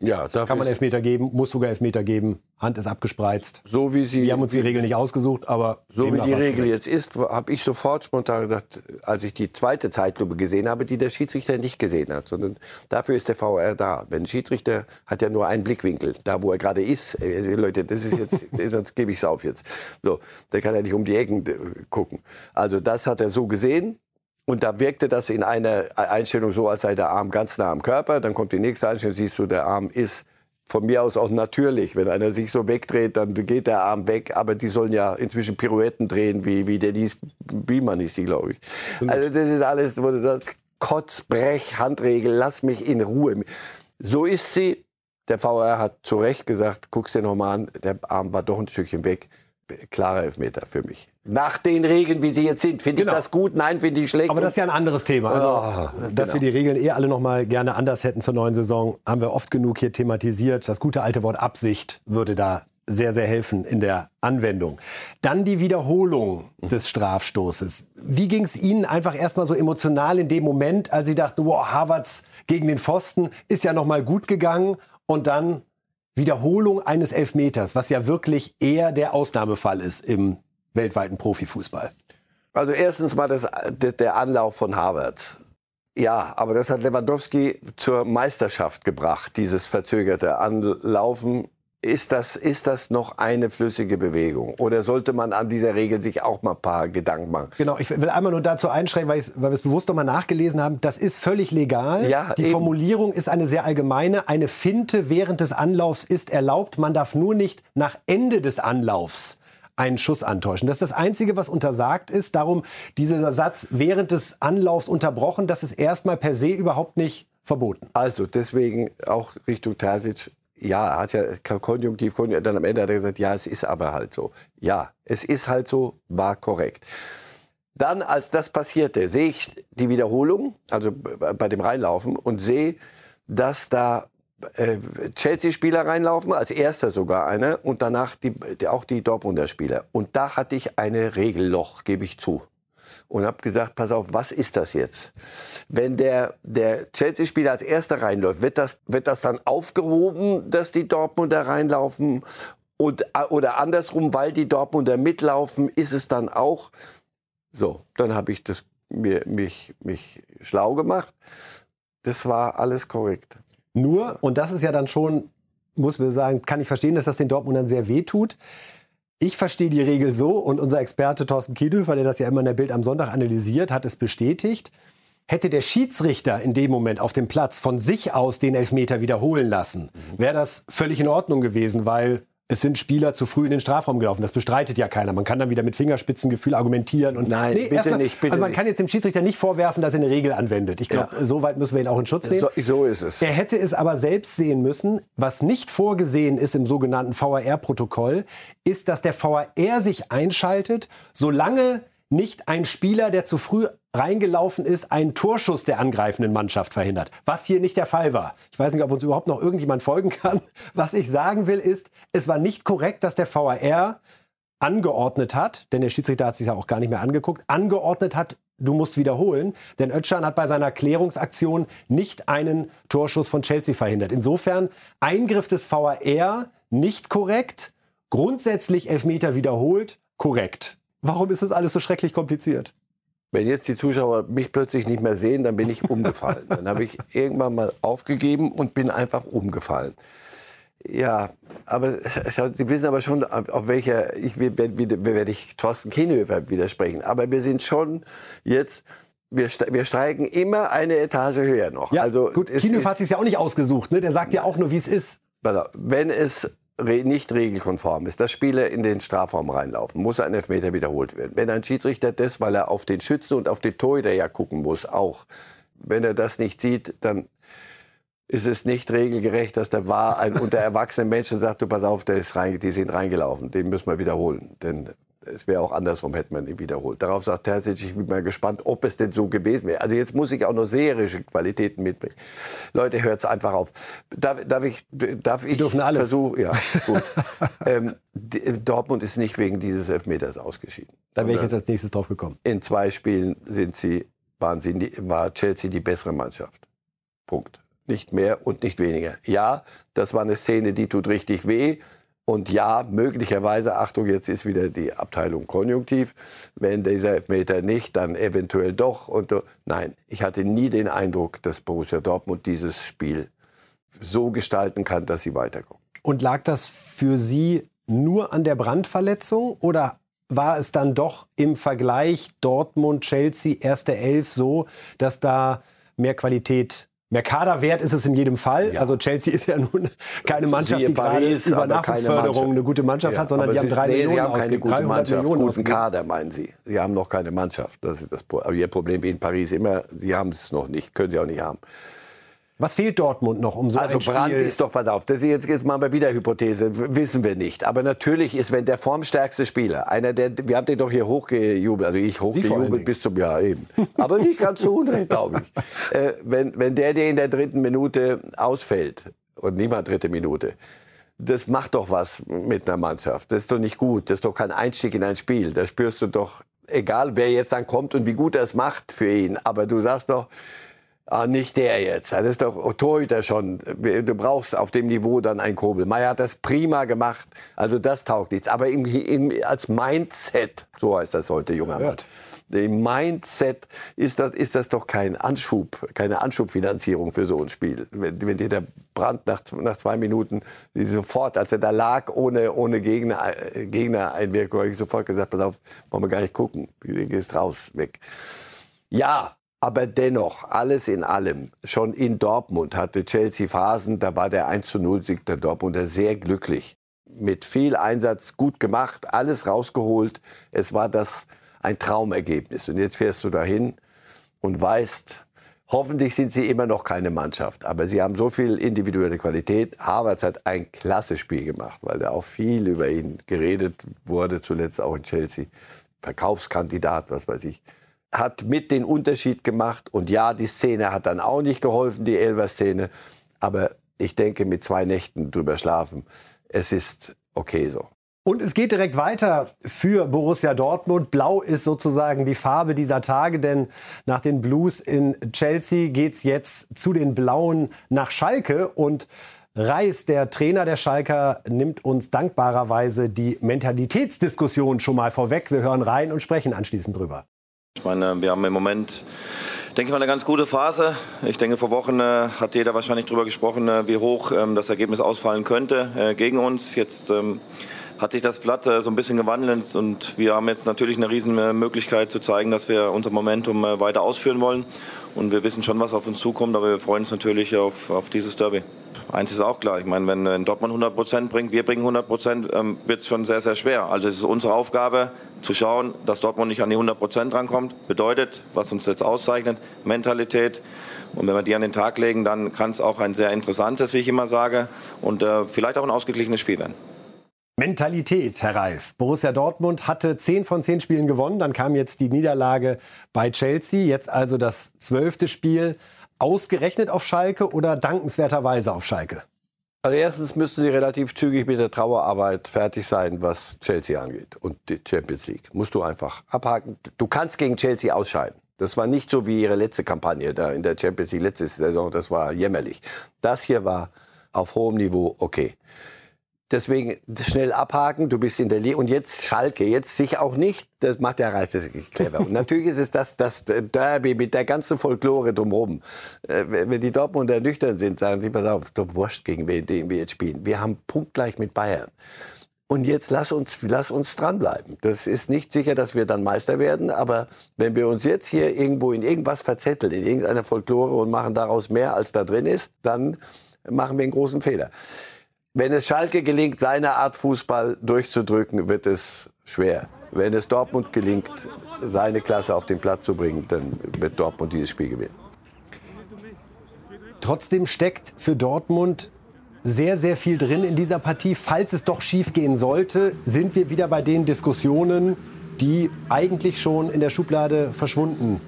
ja, kann man Elfmeter geben, muss sogar Elfmeter geben. Hand ist abgespreizt. So wie sie. Wir haben uns die Regel nicht ausgesucht, aber so wie die Regel jetzt ist, habe ich sofort spontan gedacht, als ich die zweite Zeitlupe gesehen habe, die der Schiedsrichter nicht gesehen hat, sondern dafür ist der VR da. Wenn ein Schiedsrichter hat ja nur einen Blickwinkel, da wo er gerade ist. Äh, Leute, das ist jetzt, [laughs] sonst gebe ich es auf jetzt. So, der kann ja nicht um die Ecken äh, gucken. Also das hat er so gesehen. Und da wirkte das in einer Einstellung so, als sei der Arm ganz nah am Körper. Dann kommt die nächste Einstellung, siehst du, der Arm ist von mir aus auch natürlich. Wenn einer sich so wegdreht, dann geht der Arm weg. Aber die sollen ja inzwischen Pirouetten drehen, wie, wie Denise Biemann ist sie, glaube ich. Also das ist alles, das Kotzbrech, Handregel, lass mich in Ruhe. So ist sie. Der VR hat zu Recht gesagt, guck's dir noch mal an, der Arm war doch ein Stückchen weg klarer Elfmeter für mich. Nach den Regeln, wie sie jetzt sind. Finde Genau. ich das gut? Nein, finde ich schlecht. Aber das ist ja ein anderes Thema. Also, Oh, dass genau. wir die Regeln eh alle noch mal gerne anders hätten zur neuen Saison, haben wir oft genug hier thematisiert. Das gute alte Wort Absicht würde da sehr, sehr helfen in der Anwendung. Dann die Wiederholung des Strafstoßes. Wie ging es Ihnen einfach erstmal so emotional in dem Moment, als Sie dachten, wow, Havertz gegen den Pfosten ist ja noch mal gut gegangen und dann Wiederholung eines Elfmeters, was ja wirklich eher der Ausnahmefall ist im weltweiten Profifußball. Also erstens mal das, der Anlauf von Harvard. Ja, aber das hat Lewandowski zur Meisterschaft gebracht, dieses verzögerte Anlaufen. Ist das, ist das noch eine flüssige Bewegung? Oder sollte man an dieser Regel sich auch mal ein paar Gedanken machen? Genau, ich will einmal nur dazu einschränken, weil, weil wir es bewusst nochmal nachgelesen haben. Das ist völlig legal. Ja, Die eben. Formulierung ist eine sehr allgemeine. Eine Finte während des Anlaufs ist erlaubt. Man darf nur nicht nach Ende des Anlaufs einen Schuss antäuschen. Das ist das Einzige, was untersagt ist. Darum dieser Satz während des Anlaufs unterbrochen, das ist erstmal per se überhaupt nicht verboten. Also deswegen auch Richtung Terzic. Ja, er hat ja konjunktiv, konjunktiv, dann am Ende hat er gesagt, ja, es ist aber halt so. Ja, es ist halt so, war korrekt. Dann, als das passierte, sehe ich die Wiederholung, also bei dem Reinlaufen, und sehe, dass da äh, Chelsea-Spieler reinlaufen, als erster sogar einer, und danach die, auch die Dortmunder Spieler. Und da hatte ich eine Regelloch, gebe ich zu. Und habe gesagt, pass auf, was ist das jetzt? Wenn der, der Chelsea-Spieler als erster reinläuft, wird das, wird das dann aufgehoben, dass die Dortmunder reinlaufen? Und, oder andersrum, weil die Dortmunder mitlaufen, ist es dann auch so, dann habe ich das mir, mich, mich schlau gemacht. Das war alles korrekt. Nur, und das ist ja dann schon, muss man sagen, kann ich verstehen, dass das den Dortmundern sehr weh tut. Ich verstehe die Regel so und unser Experte Thorsten Kiedhöfer, der das ja immer in der Bild am Sonntag analysiert, hat es bestätigt. Hätte der Schiedsrichter in dem Moment auf dem Platz von sich aus den Elfmeter wiederholen lassen, wäre das völlig in Ordnung gewesen, weil es sind Spieler zu früh in den Strafraum gelaufen. Das bestreitet ja keiner. Man kann dann wieder mit Fingerspitzengefühl argumentieren. Und Nein, bitte erstmal- nicht, bitte also man nicht. kann jetzt dem Schiedsrichter nicht vorwerfen, dass er eine Regel anwendet. Ich glaube, Ja. so weit müssen wir ihn auch in Schutz nehmen. So, so ist es. Er hätte es aber selbst sehen müssen. Was nicht vorgesehen ist im sogenannten VAR-Protokoll, ist, dass der VAR sich einschaltet, solange nicht ein Spieler, der zu früh reingelaufen ist, einen Torschuss der angreifenden Mannschaft verhindert. Was hier nicht der Fall war. Ich weiß nicht, ob uns überhaupt noch irgendjemand folgen kann. [laughs] Was ich sagen will, ist, es war nicht korrekt, dass der VAR angeordnet hat, denn der Schiedsrichter hat sich ja auch gar nicht mehr angeguckt, angeordnet hat, du musst wiederholen, denn Özcan hat bei seiner Klärungsaktion nicht einen Torschuss von Chelsea verhindert. Insofern Eingriff des VAR nicht korrekt, grundsätzlich Elfmeter wiederholt, korrekt. Warum ist das alles so schrecklich kompliziert? Wenn jetzt die Zuschauer mich plötzlich nicht mehr sehen, dann bin ich umgefallen. dann habe ich irgendwann mal aufgegeben und bin einfach umgefallen. Ja, aber Sie wissen aber schon, auf welcher, ich werde werde ich Thorsten Kienhöfer widersprechen. Aber wir sind schon jetzt, wir, wir steigen immer eine Etage höher noch. Ja, also gut, ist- hat sich ja auch nicht ausgesucht, ne? Der sagt ja auch nur, wie es ist. Wenn es nicht regelkonform ist, dass Spieler in den Strafraum reinlaufen, muss ein Elfmeter wiederholt werden. Wenn ein Schiedsrichter das, weil er auf den Schützen und auf den Torhüter ja gucken muss, auch, wenn er das nicht sieht, dann ist es nicht regelgerecht, dass der war ein unter erwachsenen Menschen sagt, du pass auf, der ist rein, die sind reingelaufen, den müssen wir wiederholen. Denn es wäre auch andersrum, hätte man ihn wiederholt. Darauf sagt Terzic, ich bin mal gespannt, ob es denn so gewesen wäre. Also jetzt muss ich auch noch seherische Qualitäten mitbringen. Leute, hört es einfach auf. Darf, darf ich, darf ich dürfen alles. versuchen? Ja, gut. [laughs] ähm, Dortmund ist nicht wegen dieses Elfmeters ausgeschieden. Da wäre ich jetzt als nächstes drauf gekommen. In zwei Spielen sind sie, waren sie, war Chelsea die bessere Mannschaft. Punkt. Nicht mehr und nicht weniger. Ja, das war eine Szene, die tut richtig weh. Und ja, möglicherweise, Achtung, jetzt ist wieder die Abteilung Konjunktiv. Wenn dieser Elfmeter nicht, dann eventuell doch. Und, so. nein, ich hatte nie den Eindruck, dass Borussia Dortmund dieses Spiel so gestalten kann, dass sie weiterkommen. Und lag das für Sie nur an der Brandverletzung oder war es dann doch im Vergleich Dortmund-Chelsea erste Elf so, dass da mehr Qualität, mehr Kaderwert ist es in jedem Fall? Ja. Also Chelsea ist ja nun keine Mannschaft, die gerade Paris, über aber keine Nachwuchsförderung eine gute Mannschaft hat, sondern die haben drei nee, Millionen Sie haben keine ausgegeben, gute 300 Mannschaft, Millionen guten ausgegeben. Kader, meinen Sie. Sie haben noch keine Mannschaft. Das ist das Pro- aber Ihr Problem wie in Paris immer, Sie haben es noch nicht, können Sie auch nicht haben. Was fehlt Dortmund noch, um so also ein Spiel... Brandt ist doch, pass auf, das ist jetzt, jetzt mal bei wieder Hypothese, wissen wir nicht. Aber natürlich ist, wenn der formstärkste Spieler, einer der, wir haben den doch hier hochgejubelt, also ich hochgejubelt bis zum Jahr eben. Aber nicht ganz so unrecht, glaube ich. [laughs] Äh, wenn, wenn der dir in der dritten Minute ausfällt, und nicht mal dritte Minute, das macht doch was mit einer Mannschaft. Das ist doch nicht gut. Das ist doch kein Einstieg in ein Spiel. Da spürst du doch, egal wer jetzt dann kommt und wie gut er es macht für ihn. Aber du sagst doch, Ah, nicht der jetzt. Das ist doch Torhüter schon. Du brauchst auf dem Niveau dann einen Kobel. Meier hat das prima gemacht. Also das taugt nichts. Aber im, im, als Mindset, so heißt das heute, junger Mann. Im Mindset ist das, ist das doch kein Anschub, keine Anschubfinanzierung für so ein Spiel. Wenn, wenn dir der Brand nach, nach zwei Minuten sofort, als er da lag, ohne, ohne Gegner, Gegnereinwirkung, habe ich sofort gesagt, pass auf, wollen wir gar nicht gucken. Du gehst raus, weg. Ja, aber dennoch, alles in allem, schon in Dortmund hatte Chelsea Phasen, da war der 1 zu 0 Sieg der Dortmunder sehr glücklich. Mit viel Einsatz gut gemacht, alles rausgeholt. Es war das ein Traumergebnis. Und jetzt fährst du dahin und weißt, hoffentlich sind sie immer noch keine Mannschaft. Aber sie haben so viel individuelle Qualität. Havertz hat ein klasse Spiel gemacht, weil da auch viel über ihn geredet wurde, zuletzt auch in Chelsea. Verkaufskandidat, was weiß ich hat mit den Unterschied gemacht. Und ja, die Szene hat dann auch nicht geholfen, die Elver-Szene. Aber ich denke, mit zwei Nächten drüber schlafen, es ist okay so. Und es geht direkt weiter für Borussia Dortmund. Blau ist sozusagen die Farbe dieser Tage, denn nach den Blues in Chelsea geht es jetzt zu den Blauen nach Schalke. Und Reis, der Trainer der Schalker, nimmt uns dankbarerweise die Mentalitätsdiskussion schon mal vorweg. Wir hören rein und sprechen anschließend drüber. Ich meine, wir haben im Moment, denke ich mal, eine ganz gute Phase. Ich denke, vor Wochen äh, hat jeder wahrscheinlich darüber gesprochen, äh, wie hoch ähm, das Ergebnis ausfallen könnte äh, gegen uns. Jetzt ähm, hat sich das Blatt äh, so ein bisschen gewandelt und wir haben jetzt natürlich eine riesen äh, Möglichkeit zu zeigen, dass wir unser Momentum äh, weiter ausführen wollen. Und wir wissen schon, was auf uns zukommt, aber wir freuen uns natürlich auf, auf dieses Derby. Eins ist auch klar, ich meine, wenn Dortmund 100 Prozent bringt, wir bringen 100 Prozent, ähm, wird es schon sehr, sehr schwer. Also es ist unsere Aufgabe zu schauen, dass Dortmund nicht an die 100 Prozent rankommt. Bedeutet, was uns jetzt auszeichnet, Mentalität. Und wenn wir die an den Tag legen, dann kann es auch ein sehr interessantes, wie ich immer sage, und äh, vielleicht auch ein ausgeglichenes Spiel werden. Mentalität, Herr Reif. Borussia Dortmund hatte 10 von 10 Spielen gewonnen. Dann kam jetzt die Niederlage bei Chelsea. Jetzt also das zwölfte Spiel. Ausgerechnet auf Schalke oder dankenswerterweise auf Schalke? Also erstens müssten sie relativ zügig mit der Trauerarbeit fertig sein, was Chelsea angeht und die Champions League. Musst du einfach abhaken. Du kannst gegen Chelsea ausscheiden. Das war nicht so wie ihre letzte Kampagne da in der Champions League letzte Saison. Das war jämmerlich. Das hier war auf hohem Niveau okay. Deswegen schnell abhaken, du bist in der Liga. Und jetzt Schalke, jetzt sich auch nicht, das macht der Reis clever. Und natürlich ist es das, das Derby mit der ganzen Folklore drumherum. Äh, wenn die Dortmunder nüchtern sind, sagen sie, pass auf, doch wurscht, gegen wen wir jetzt spielen. Wir haben punktgleich mit Bayern. Und jetzt lass uns, lass uns dranbleiben. Das ist nicht sicher, dass wir dann Meister werden, aber wenn wir uns jetzt hier irgendwo in irgendwas verzetteln, in irgendeiner Folklore und machen daraus mehr, als da drin ist, dann machen wir einen großen Fehler. Wenn es Schalke gelingt, seine Art Fußball durchzudrücken, wird es schwer. Wenn es Dortmund gelingt, seine Klasse auf den Platz zu bringen, dann wird Dortmund dieses Spiel gewinnen. Trotzdem steckt für Dortmund sehr, sehr viel drin in dieser Partie. Falls es doch schief gehen sollte, sind wir wieder bei den Diskussionen, die eigentlich schon in der Schublade verschwunden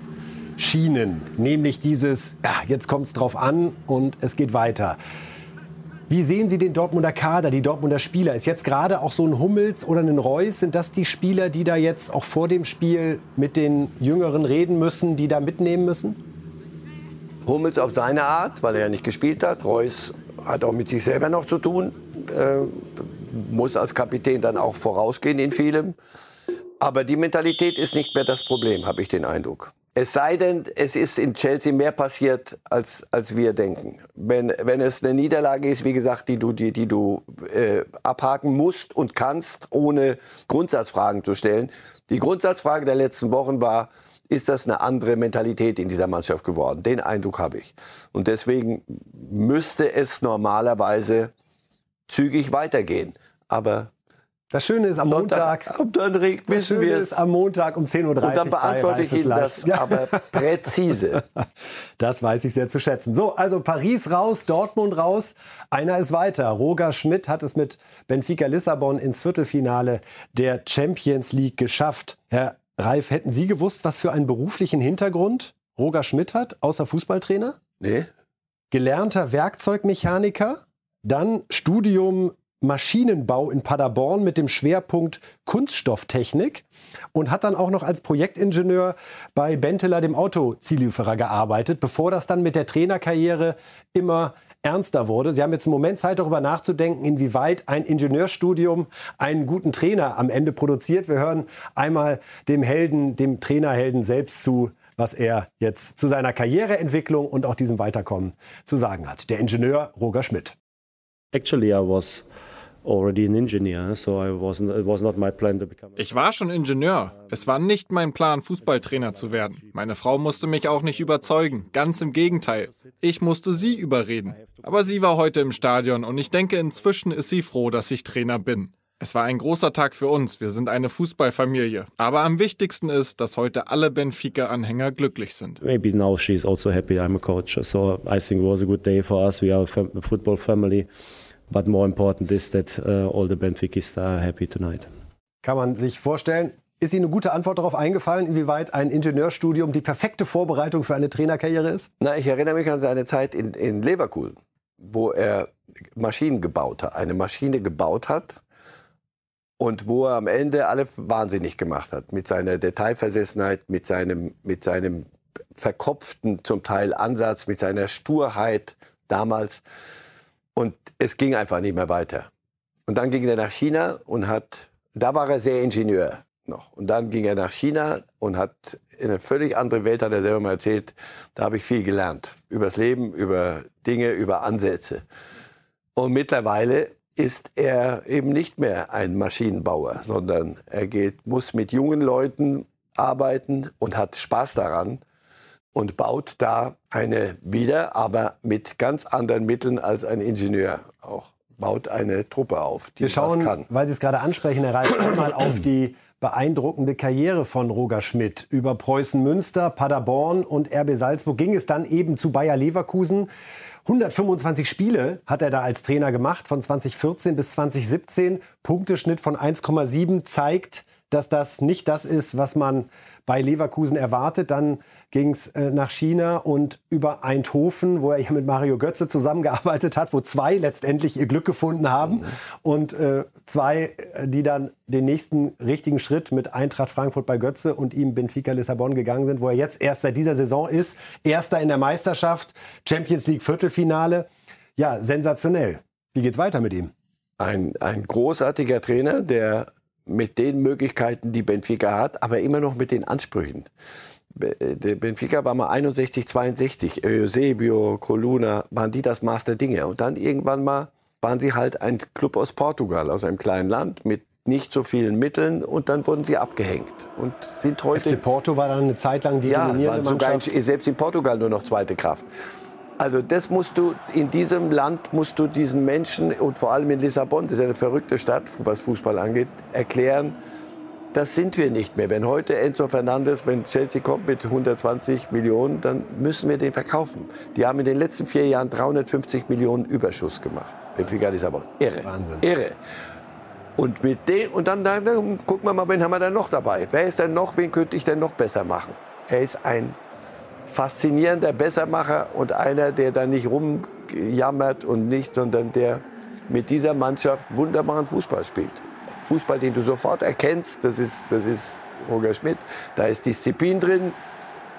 schienen. Nämlich dieses, ja, jetzt kommt es drauf an und es geht weiter. Wie sehen Sie den Dortmunder Kader, die Dortmunder Spieler? Ist jetzt gerade auch so ein Hummels oder ein Reus, sind das die Spieler, die da jetzt auch vor dem Spiel mit den Jüngeren reden müssen, die da mitnehmen müssen? Hummels auf seine Art, weil er ja nicht gespielt hat. Reus hat auch mit sich selber noch zu tun. Äh, muss als Kapitän dann auch vorausgehen in vielem. Aber die Mentalität ist nicht mehr das Problem, habe ich den Eindruck. Es sei denn, es ist in Chelsea mehr passiert, als, als wir denken. Wenn, wenn es eine Niederlage ist, wie gesagt, die du, die, die du äh, abhaken musst und kannst, ohne Grundsatzfragen zu stellen. Die Grundsatzfrage der letzten Wochen war, ist das eine andere Mentalität in dieser Mannschaft geworden? Den Eindruck habe ich. Und deswegen müsste es normalerweise zügig weitergehen. Aber Das Schöne ist am Montag. Und dann regt, wissen wir es. am Montag um 10.30 Uhr. Und dann beantworte ich Ihnen das aber [laughs] präzise. Das weiß ich sehr zu schätzen. So, also Paris raus, Dortmund raus. Einer ist weiter. Roger Schmidt hat es mit Benfica Lissabon ins Viertelfinale der Champions League geschafft. Herr Reif, hätten Sie gewusst, was für einen beruflichen Hintergrund Roger Schmidt hat, außer Fußballtrainer? Nee. Gelernter Werkzeugmechaniker, dann Studium Maschinenbau in Paderborn mit dem Schwerpunkt Kunststofftechnik und hat dann auch noch als Projektingenieur bei Benteler, dem Autozulieferer, gearbeitet, bevor das dann mit der Trainerkarriere immer ernster wurde. Sie haben jetzt einen Moment Zeit, darüber nachzudenken, inwieweit ein Ingenieurstudium einen guten Trainer am Ende produziert. Wir hören einmal dem Helden, dem Trainerhelden selbst zu, was er jetzt zu seiner Karriereentwicklung und auch diesem Weiterkommen zu sagen hat. Der Ingenieur Roger Schmidt. Actually, I was already an engineer, so I wasn't, it was not my plan to become. Ich war schon Ingenieur. Es war nicht mein Plan, Fußballtrainer zu werden. Meine Frau musste mich auch nicht überzeugen. Ganz im Gegenteil. Ich musste sie überreden. Aber sie war heute im Stadion und ich denke, inzwischen ist sie froh, dass ich Trainer bin. Es war ein großer Tag für uns. Wir sind eine Fußballfamilie. Aber am wichtigsten ist, dass heute alle Benfica-Anhänger glücklich sind. Maybe now she's also happy I'm a coach. So I think it was a good day for us. We are a football family. But more important is that uh, all the Benfica are happy tonight. Kann man sich vorstellen. Ist Ihnen eine gute Antwort darauf eingefallen, inwieweit ein Ingenieurstudium die perfekte Vorbereitung für eine Trainerkarriere ist? Na, ich erinnere mich an seine Zeit in, in Leverkusen, wo er Maschinen gebaut hat, eine Maschine gebaut hat und wo er am Ende alle wahnsinnig gemacht hat mit seiner Detailversessenheit, mit seinem, mit seinem verkopften zum Teil Ansatz, mit seiner Sturheit damals. Und es ging einfach nicht mehr weiter. Und dann ging er nach China und hat, da war er sehr Ingenieur noch. Und dann ging er nach China und hat in eine völlig andere Welt, hat er selber mal erzählt, da habe ich viel gelernt. Übers Leben, über Dinge, über Ansätze. Und mittlerweile ist er eben nicht mehr ein Maschinenbauer, sondern er geht, muss mit jungen Leuten arbeiten und hat Spaß daran und baut da eine wieder, aber mit ganz anderen Mitteln als ein Ingenieur auch. Baut eine Truppe auf, die Wir schauen, kann. weil Sie es gerade ansprechen, Herr Reif, [coughs] einmal auf die beeindruckende Karriere von Roger Schmidt. Über Preußen Münster, Paderborn und RB Salzburg ging es dann eben zu Bayer Leverkusen. 125 Spiele hat er da als Trainer gemacht, von 2014 bis 2017. Punkteschnitt von 1,7 zeigt, dass das nicht das ist, was man bei Leverkusen erwartet. Dann ging es äh, nach China und über Eindhoven, wo er ja mit Mario Götze zusammengearbeitet hat, wo zwei letztendlich ihr Glück gefunden haben mhm. und äh, zwei, äh, die dann den nächsten richtigen Schritt mit Eintracht Frankfurt bei Götze und ihm Benfica Lissabon gegangen sind, wo er jetzt erst seit dieser Saison ist, erster in der Meisterschaft, Champions League Viertelfinale. Ja, sensationell. Wie geht's weiter mit ihm? Ein, ein großartiger Trainer, der mit den Möglichkeiten, die Benfica hat, aber immer noch mit den Ansprüchen. Der Benfica war mal 61, 62. Eusebio, Coluna, waren die das Maß der Dinge. Und dann irgendwann mal waren sie halt ein Club aus Portugal, aus einem kleinen Land mit nicht so vielen Mitteln und dann wurden sie abgehängt und sind heute. FC Porto war dann eine Zeit lang die ja, dominierende Mannschaft. Sogar in, selbst in Portugal nur noch zweite Kraft. Also das musst du in diesem Land musst du diesen Menschen und vor allem in Lissabon, das ist eine verrückte Stadt, was Fußball angeht, erklären. Das sind wir nicht mehr. Wenn heute Enzo Fernandes, wenn Chelsea kommt mit 120 Millionen, dann müssen wir den verkaufen. Die haben in den letzten vier Jahren 350 Millionen Überschuss gemacht. Benfica Lissabon. Irre. Wahnsinn. Irre. Und mit dem, und dann, dann gucken wir mal, wen haben wir denn noch dabei? Wer ist denn noch, wen könnte ich denn noch besser machen? Er ist ein faszinierender Bessermacher und einer, der da nicht rumjammert und nicht, sondern der mit dieser Mannschaft wunderbaren Fußball spielt. Fußball, den du sofort erkennst, das ist, das ist Roger Schmidt. Da ist Disziplin drin,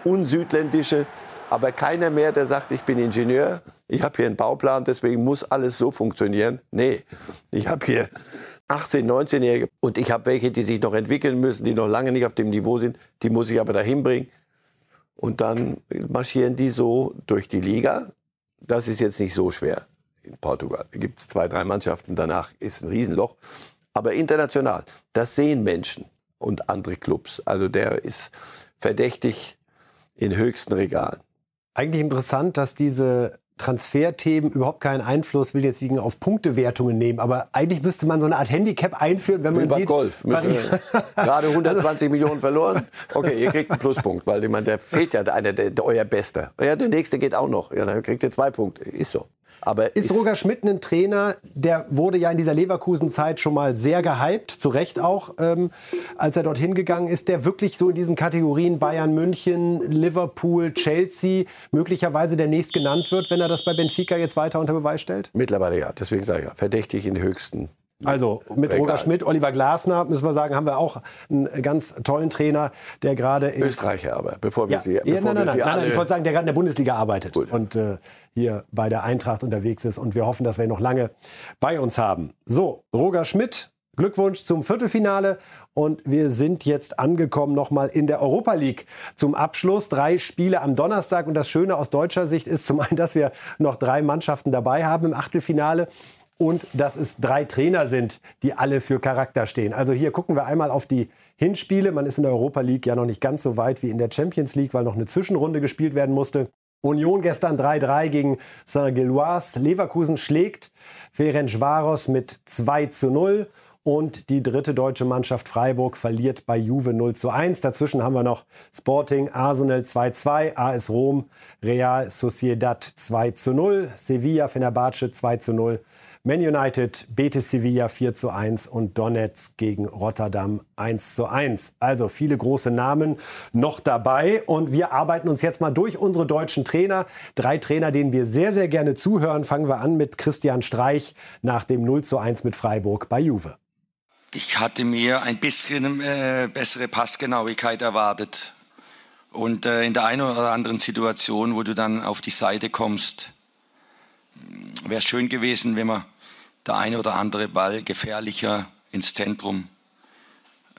unsüdländische, aber keiner mehr, der sagt, ich bin Ingenieur, ich habe hier einen Bauplan, deswegen muss alles so funktionieren. Nee, ich habe hier 18, 19-Jährige und ich habe welche, die sich noch entwickeln müssen, die noch lange nicht auf dem Niveau sind, die muss ich aber dahin bringen. Und dann marschieren die so durch die Liga. Das ist jetzt nicht so schwer in Portugal. Es gibt zwei, drei Mannschaften, danach ist ein Riesenloch. Aber international, das sehen Menschen und andere Clubs. Also der ist verdächtig in höchsten Regalen. Eigentlich interessant, dass diese Transferthemen überhaupt keinen Einfluss, will jetzt liegen auf Punktewertungen nehmen, aber eigentlich müsste man so eine Art Handicap einführen, wenn man Wie sieht, Golf. Gerade [laughs] 120 Millionen verloren. Okay, ihr kriegt einen Pluspunkt, weil ich meine, der fehlt ja einer, der, der euer Bester. Ja, der nächste geht auch noch. Ja, dann kriegt ihr zwei Punkte. Ist so. Aber ist, Roger Schmidt ein Trainer, der wurde ja in dieser Leverkusen-Zeit schon mal sehr gehypt, zu Recht auch, ähm, als er dorthin gegangen ist, der wirklich so in diesen Kategorien Bayern München, Liverpool, Chelsea möglicherweise der nächst genannt wird, wenn er das bei Benfica jetzt weiter unter Beweis stellt? Mittlerweile ja, deswegen sage ich ja, verdächtig in den höchsten also mit Egal. Roger Schmidt, Oliver Glasner, müssen wir sagen, haben wir auch einen ganz tollen Trainer, der gerade Österreicher, aber bevor wir ja, sie, ja, bevor nein, nein, wir nein, nein, ich wollte sagen, der gerade in der Bundesliga arbeitet Gut. und äh, hier bei der Eintracht unterwegs ist und wir hoffen, dass wir ihn noch lange bei uns haben. So, Roger Schmidt, Glückwunsch zum Viertelfinale und wir sind jetzt angekommen nochmal in der Europa League zum Abschluss. Drei Spiele am Donnerstag und das Schöne aus deutscher Sicht ist zum einen, dass wir noch drei Mannschaften dabei haben im Achtelfinale und dass es drei Trainer sind, die alle für Charakter stehen. Also hier gucken wir einmal auf die Hinspiele. Man ist in der Europa League ja noch nicht ganz so weit wie in der Champions League, weil noch eine Zwischenrunde gespielt werden musste. Union gestern 3-3 gegen Saint-Gilloise. Leverkusen schlägt Ferencvaros mit 2 zu 0. Und die dritte deutsche Mannschaft Freiburg verliert bei Juve 0 zu 1. Dazwischen haben wir noch Sporting, Arsenal 2-2, AS Rom, Real Sociedad 2 zu 0, Sevilla, Fenerbahce 2 zu 0 man United, Betis Sevilla 4 zu 1 und Donetsk gegen Rotterdam 1 zu 1. Also viele große Namen noch dabei. Und wir arbeiten uns jetzt mal durch unsere deutschen Trainer. Drei Trainer, denen wir sehr, sehr gerne zuhören. Fangen wir an mit Christian Streich nach dem 0 zu 1 mit Freiburg bei Juve. Ich hatte mir ein bisschen äh, bessere Passgenauigkeit erwartet. Und äh, in der einen oder anderen Situation, wo du dann auf die Seite kommst, wäre schön gewesen, wenn wir der eine oder andere Ball gefährlicher ins Zentrum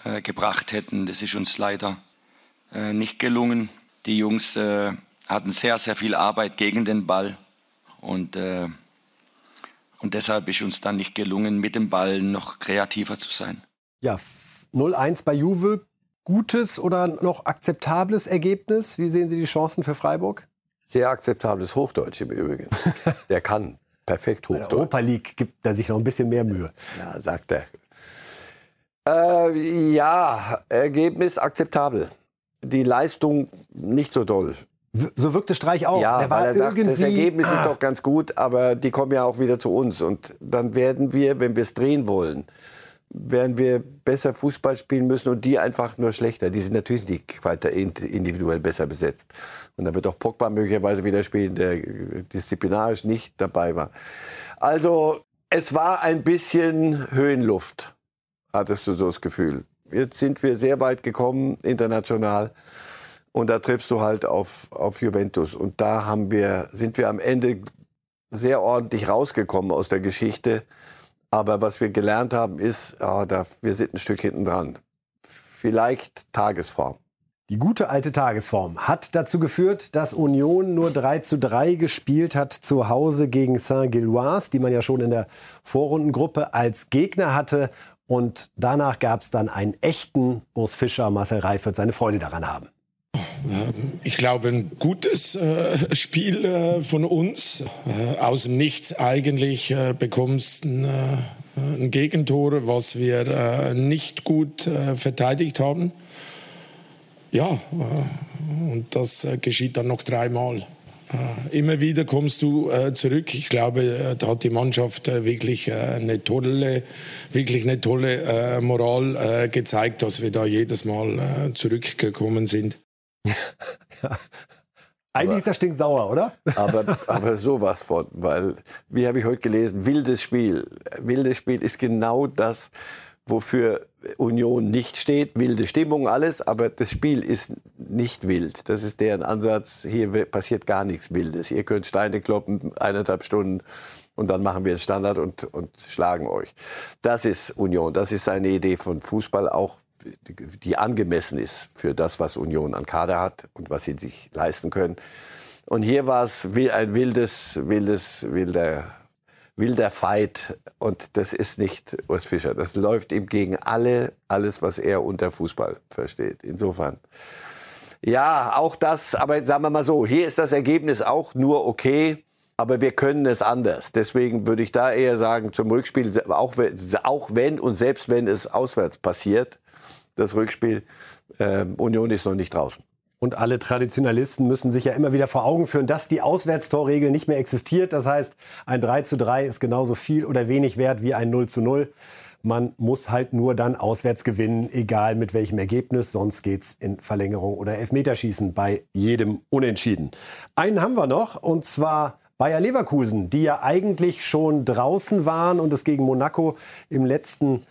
äh, gebracht hätten. Das ist uns leider äh, nicht gelungen. Die Jungs äh, hatten sehr, sehr viel Arbeit gegen den Ball und, äh, und deshalb ist uns dann nicht gelungen, mit dem Ball noch kreativer zu sein. Ja, 0-1 bei Juve. Gutes oder noch akzeptables Ergebnis? Wie sehen Sie die Chancen für Freiburg? Sehr akzeptables Hochdeutsch im Übrigen. [laughs] Der kann perfekt Hochdeutsch. In der Europa League gibt er sich noch ein bisschen mehr Mühe. Ja, sagt er. Äh, ja, Ergebnis akzeptabel. Die Leistung nicht so doll. So wirkte Streich auch. Ja, weil er sagt, das Ergebnis ah. ist doch ganz gut, aber die kommen ja auch wieder zu uns. Und dann werden wir, wenn wir es drehen wollen, werden wir besser Fußball spielen müssen und die einfach nur schlechter. Die sind natürlich nicht weiter individuell besser besetzt. Und dann wird auch Pogba möglicherweise wieder spielen, der disziplinarisch nicht dabei war. Also es war ein bisschen Höhenluft, hattest du so das Gefühl. Jetzt sind wir sehr weit gekommen international und da triffst du halt auf, auf Juventus. Und da haben wir, sind wir am Ende sehr ordentlich rausgekommen aus der Geschichte aber was wir gelernt haben, ist, oh, da, wir sind ein Stück hinten dran. Vielleicht Tagesform. Die gute alte Tagesform hat dazu geführt, dass Union nur 3 zu 3 gespielt hat zu Hause gegen Saint-Gilloise, die man ja schon in der Vorrundengruppe als Gegner hatte. Und danach gab es dann einen echten Urs Fischer. Marcel Reif wird seine Freude daran haben. Ich glaube, ein gutes äh, Spiel äh, von uns. Äh, aus dem Nichts eigentlich äh, bekommst ein, äh, ein Gegentor, was wir äh, nicht gut äh, verteidigt haben. Ja, und das geschieht dann noch dreimal. Immer wieder kommst du zurück. Ich glaube, da hat die Mannschaft wirklich eine tolle, wirklich eine tolle Moral gezeigt, dass wir da jedes Mal zurückgekommen sind. [laughs] Eigentlich aber, ist das stinksauer, oder? [laughs] aber, aber sowas von, weil, wie habe ich heute gelesen, wildes Spiel. Wildes Spiel ist genau das, wofür Union nicht steht. Wilde Stimmung, alles, aber das Spiel ist nicht wild. Das ist deren Ansatz. Hier passiert gar nichts Wildes. Ihr könnt Steine kloppen, eineinhalb Stunden und dann machen wir einen Standard und, und schlagen euch. Das ist Union. Das ist seine Idee von Fußball, auch die angemessen ist für das, was Union an Kader hat und was sie sich leisten können. Und hier war es ein wildes, wildes, wilder, wilder Fight. Und das ist nicht Urs Fischer. Das läuft ihm gegen alle, alles, was er unter Fußball versteht. Insofern. Ja, auch das, aber sagen wir mal so, hier ist das Ergebnis auch nur okay. Aber wir können es anders. Deswegen würde ich da eher sagen, zum Rückspiel, auch auch wenn und selbst wenn es auswärts passiert, das Rückspiel, äh, Union ist noch nicht draußen. Und alle Traditionalisten müssen sich ja immer wieder vor Augen führen, dass die Auswärtstorregel nicht mehr existiert. Das heißt, ein 3 zu 3 ist genauso viel oder wenig wert wie ein 0 zu 0. Man muss halt nur dann auswärts gewinnen, egal mit welchem Ergebnis. Sonst geht es in Verlängerung oder Elfmeterschießen bei jedem Unentschieden. Einen haben wir noch, und zwar Bayer Leverkusen, die ja eigentlich schon draußen waren und es gegen Monaco im letzten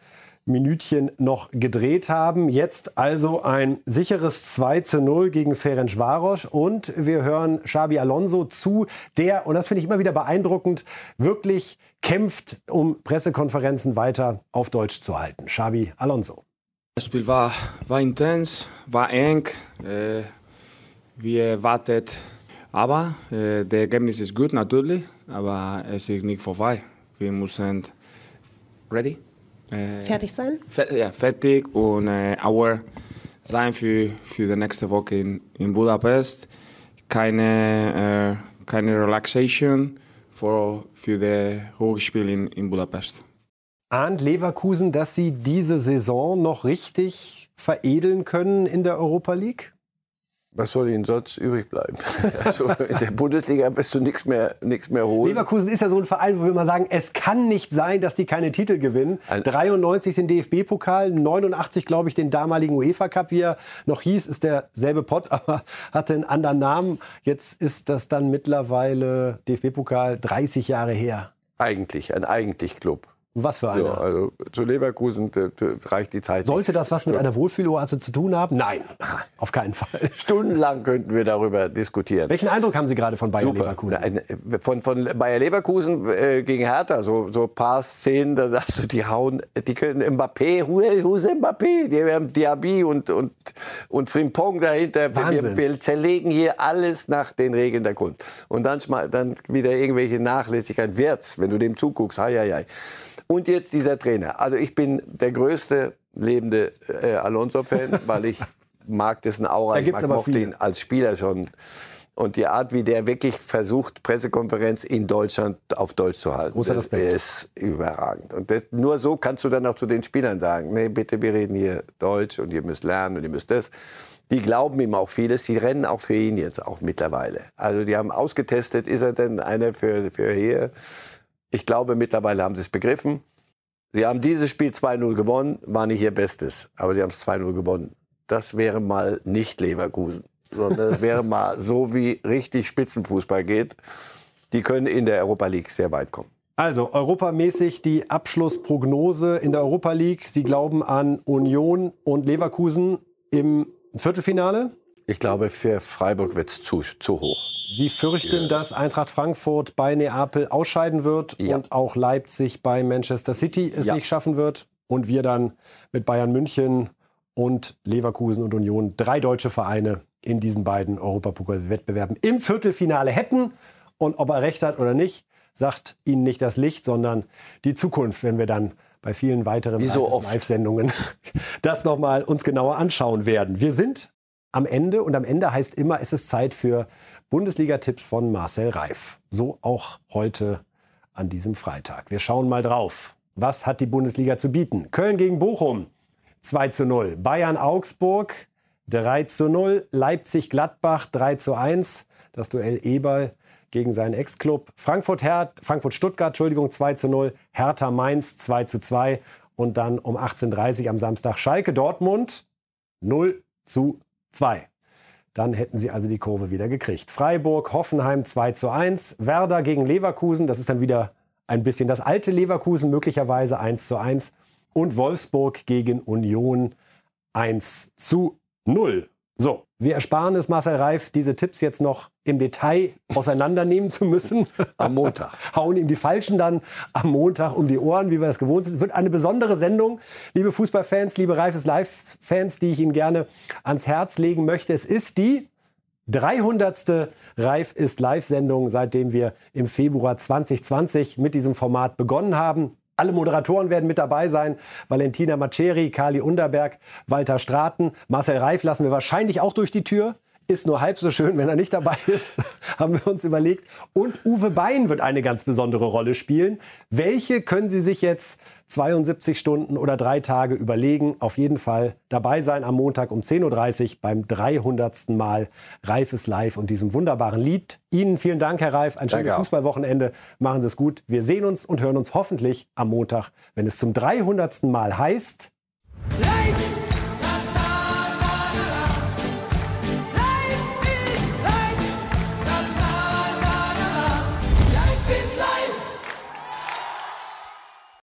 Minütchen noch gedreht haben. Jetzt also ein sicheres 2 zu 0 gegen Ferencvaros und wir hören Xabi Alonso zu, der, und das finde ich immer wieder beeindruckend, wirklich kämpft, um Pressekonferenzen weiter auf Deutsch zu halten. Xabi Alonso. Das Spiel war, war intens, war eng, äh, wie erwartet. Aber äh, das Ergebnis ist gut natürlich, aber es ist nicht vorbei. Wir müssen ready äh, fertig sein? ja, fertig und äh, Auer sein für, für die nächste Woche in, in Budapest. Keine, äh, keine Relaxation für, für das Rückspiel in, in Budapest. Ahnt Leverkusen, dass sie diese Saison noch richtig veredeln können in der Europa League? Was soll ihnen sonst übrig bleiben? [laughs] Also in der Bundesliga wirst du nichts mehr, nichts mehr holen. Leverkusen ist ja so ein Verein, wo wir mal sagen, es kann nicht sein, dass die keine Titel gewinnen. Ein 93 den DFB-Pokal, 89 glaube ich den damaligen UEFA Cup, wie er noch hieß, ist derselbe Pott, [laughs] aber hatte einen anderen Namen. Jetzt ist das dann mittlerweile DFB-Pokal 30 Jahre her. Eigentlich, ein eigentlich Club. Was für einer? Ja, also zu Leverkusen reicht die Zeit. Sollte das was mit einer Wohlfühloase zu tun haben? Nein, [laughs] auf keinen Fall. Stundenlang könnten wir darüber diskutieren. Welchen Eindruck haben Sie gerade von Bayer Super. Leverkusen? Von, von Bayer Leverkusen äh, gegen Hertha, so, so ein paar Szenen, da sagst du, die hauen, die können Mbappé, wo ist Mbappé? Die haben Diaby und, und, und Frimpong dahinter. Wir, wir, zerlegen hier alles nach den Regeln der Kunst. Und dann, dann wieder irgendwelche Nachlässigkeit. Wirtz, wenn du dem zuguckst, hei, hei, hei. Und jetzt dieser Trainer. Also ich bin der größte lebende äh, Alonso-Fan, [laughs] weil ich mag dessen Aura. Da ich mochte ihn als Spieler schon. Und die Art, wie der wirklich versucht, Pressekonferenz in Deutschland auf Deutsch zu halten, Großer Respekt. ist überragend. Und das, nur so kannst du dann auch zu den Spielern sagen, nee, bitte, wir reden hier Deutsch und ihr müsst lernen und ihr müsst das. Die glauben ihm auch vieles, die rennen auch für ihn jetzt auch mittlerweile. Also die haben ausgetestet, ist er denn einer für, für hier? Ich glaube, mittlerweile haben sie es begriffen. Sie haben dieses Spiel 2-0 gewonnen, war nicht ihr Bestes, aber sie haben es 2-0 gewonnen. Das wäre mal nicht Leverkusen, sondern es wäre mal [laughs] so, wie richtig Spitzenfußball geht. Die können in der Europa League sehr weit kommen. Also europamäßig die Abschlussprognose in der Europa League. Sie glauben an Union und Leverkusen im Viertelfinale? Ich glaube, für Freiburg wird es zu, zu hoch. Sie fürchten, dass Eintracht Frankfurt bei Neapel ausscheiden wird ja. und auch Leipzig bei Manchester City es ja. nicht schaffen wird. Und wir dann mit Bayern München und Leverkusen und Union drei deutsche Vereine in diesen beiden Europapokalwettbewerben im Viertelfinale hätten. Und ob er recht hat oder nicht, sagt Ihnen nicht das Licht, sondern die Zukunft, wenn wir dann bei vielen weiteren so Live-Sendungen [laughs] das nochmal uns genauer anschauen werden. Wir sind am Ende. Und am Ende heißt immer, es ist Zeit für Bundesliga-Tipps von Marcel Reif. So auch heute an diesem Freitag. Wir schauen mal drauf. Was hat die Bundesliga zu bieten? Köln gegen Bochum 2 zu 0. Bayern Augsburg 3 zu 0. Leipzig Gladbach 3 zu 1. Das Duell Eberl gegen seinen Ex-Club. Frankfurt, Frankfurt Stuttgart, Entschuldigung, 2 zu 0. Hertha Mainz 2 zu 2. Und dann um 18.30 Uhr am Samstag Schalke Dortmund 0 zu 2. Dann hätten sie also die Kurve wieder gekriegt. Freiburg, Hoffenheim 2 zu 1. Werder gegen Leverkusen, das ist dann wieder ein bisschen das alte Leverkusen, möglicherweise 1 zu 1. Und Wolfsburg gegen Union 1 zu 0. So, wir ersparen es Marcel Reif, diese Tipps jetzt noch im Detail auseinandernehmen zu müssen. [laughs] Am Montag. [laughs] Hauen ihm die Falschen dann am Montag um die Ohren, wie wir das gewohnt sind. Wird eine besondere Sendung, liebe Fußballfans, liebe Reifes Live-Fans, die ich Ihnen gerne ans Herz legen möchte. Es ist die 300. Reif ist Live-Sendung, seitdem wir im Februar 2020 mit diesem Format begonnen haben. Alle Moderatoren werden mit dabei sein. Valentina Maceri, Kali Underberg, Walter Straten, Marcel Reif lassen wir wahrscheinlich auch durch die Tür. Ist nur halb so schön, wenn er nicht dabei [laughs] ist, haben wir uns überlegt. Und Uwe Bein wird eine ganz besondere Rolle spielen. Welche können Sie sich jetzt 72 Stunden oder drei Tage überlegen? Auf jeden Fall dabei sein am Montag um 10.30 Uhr beim 300. Mal Reif ist live und diesem wunderbaren Lied. Ihnen vielen Dank, Herr Reif. Ein schönes Fußballwochenende. Machen Sie es gut. Wir sehen uns und hören uns hoffentlich am Montag, wenn es zum 300. Mal heißt... Live!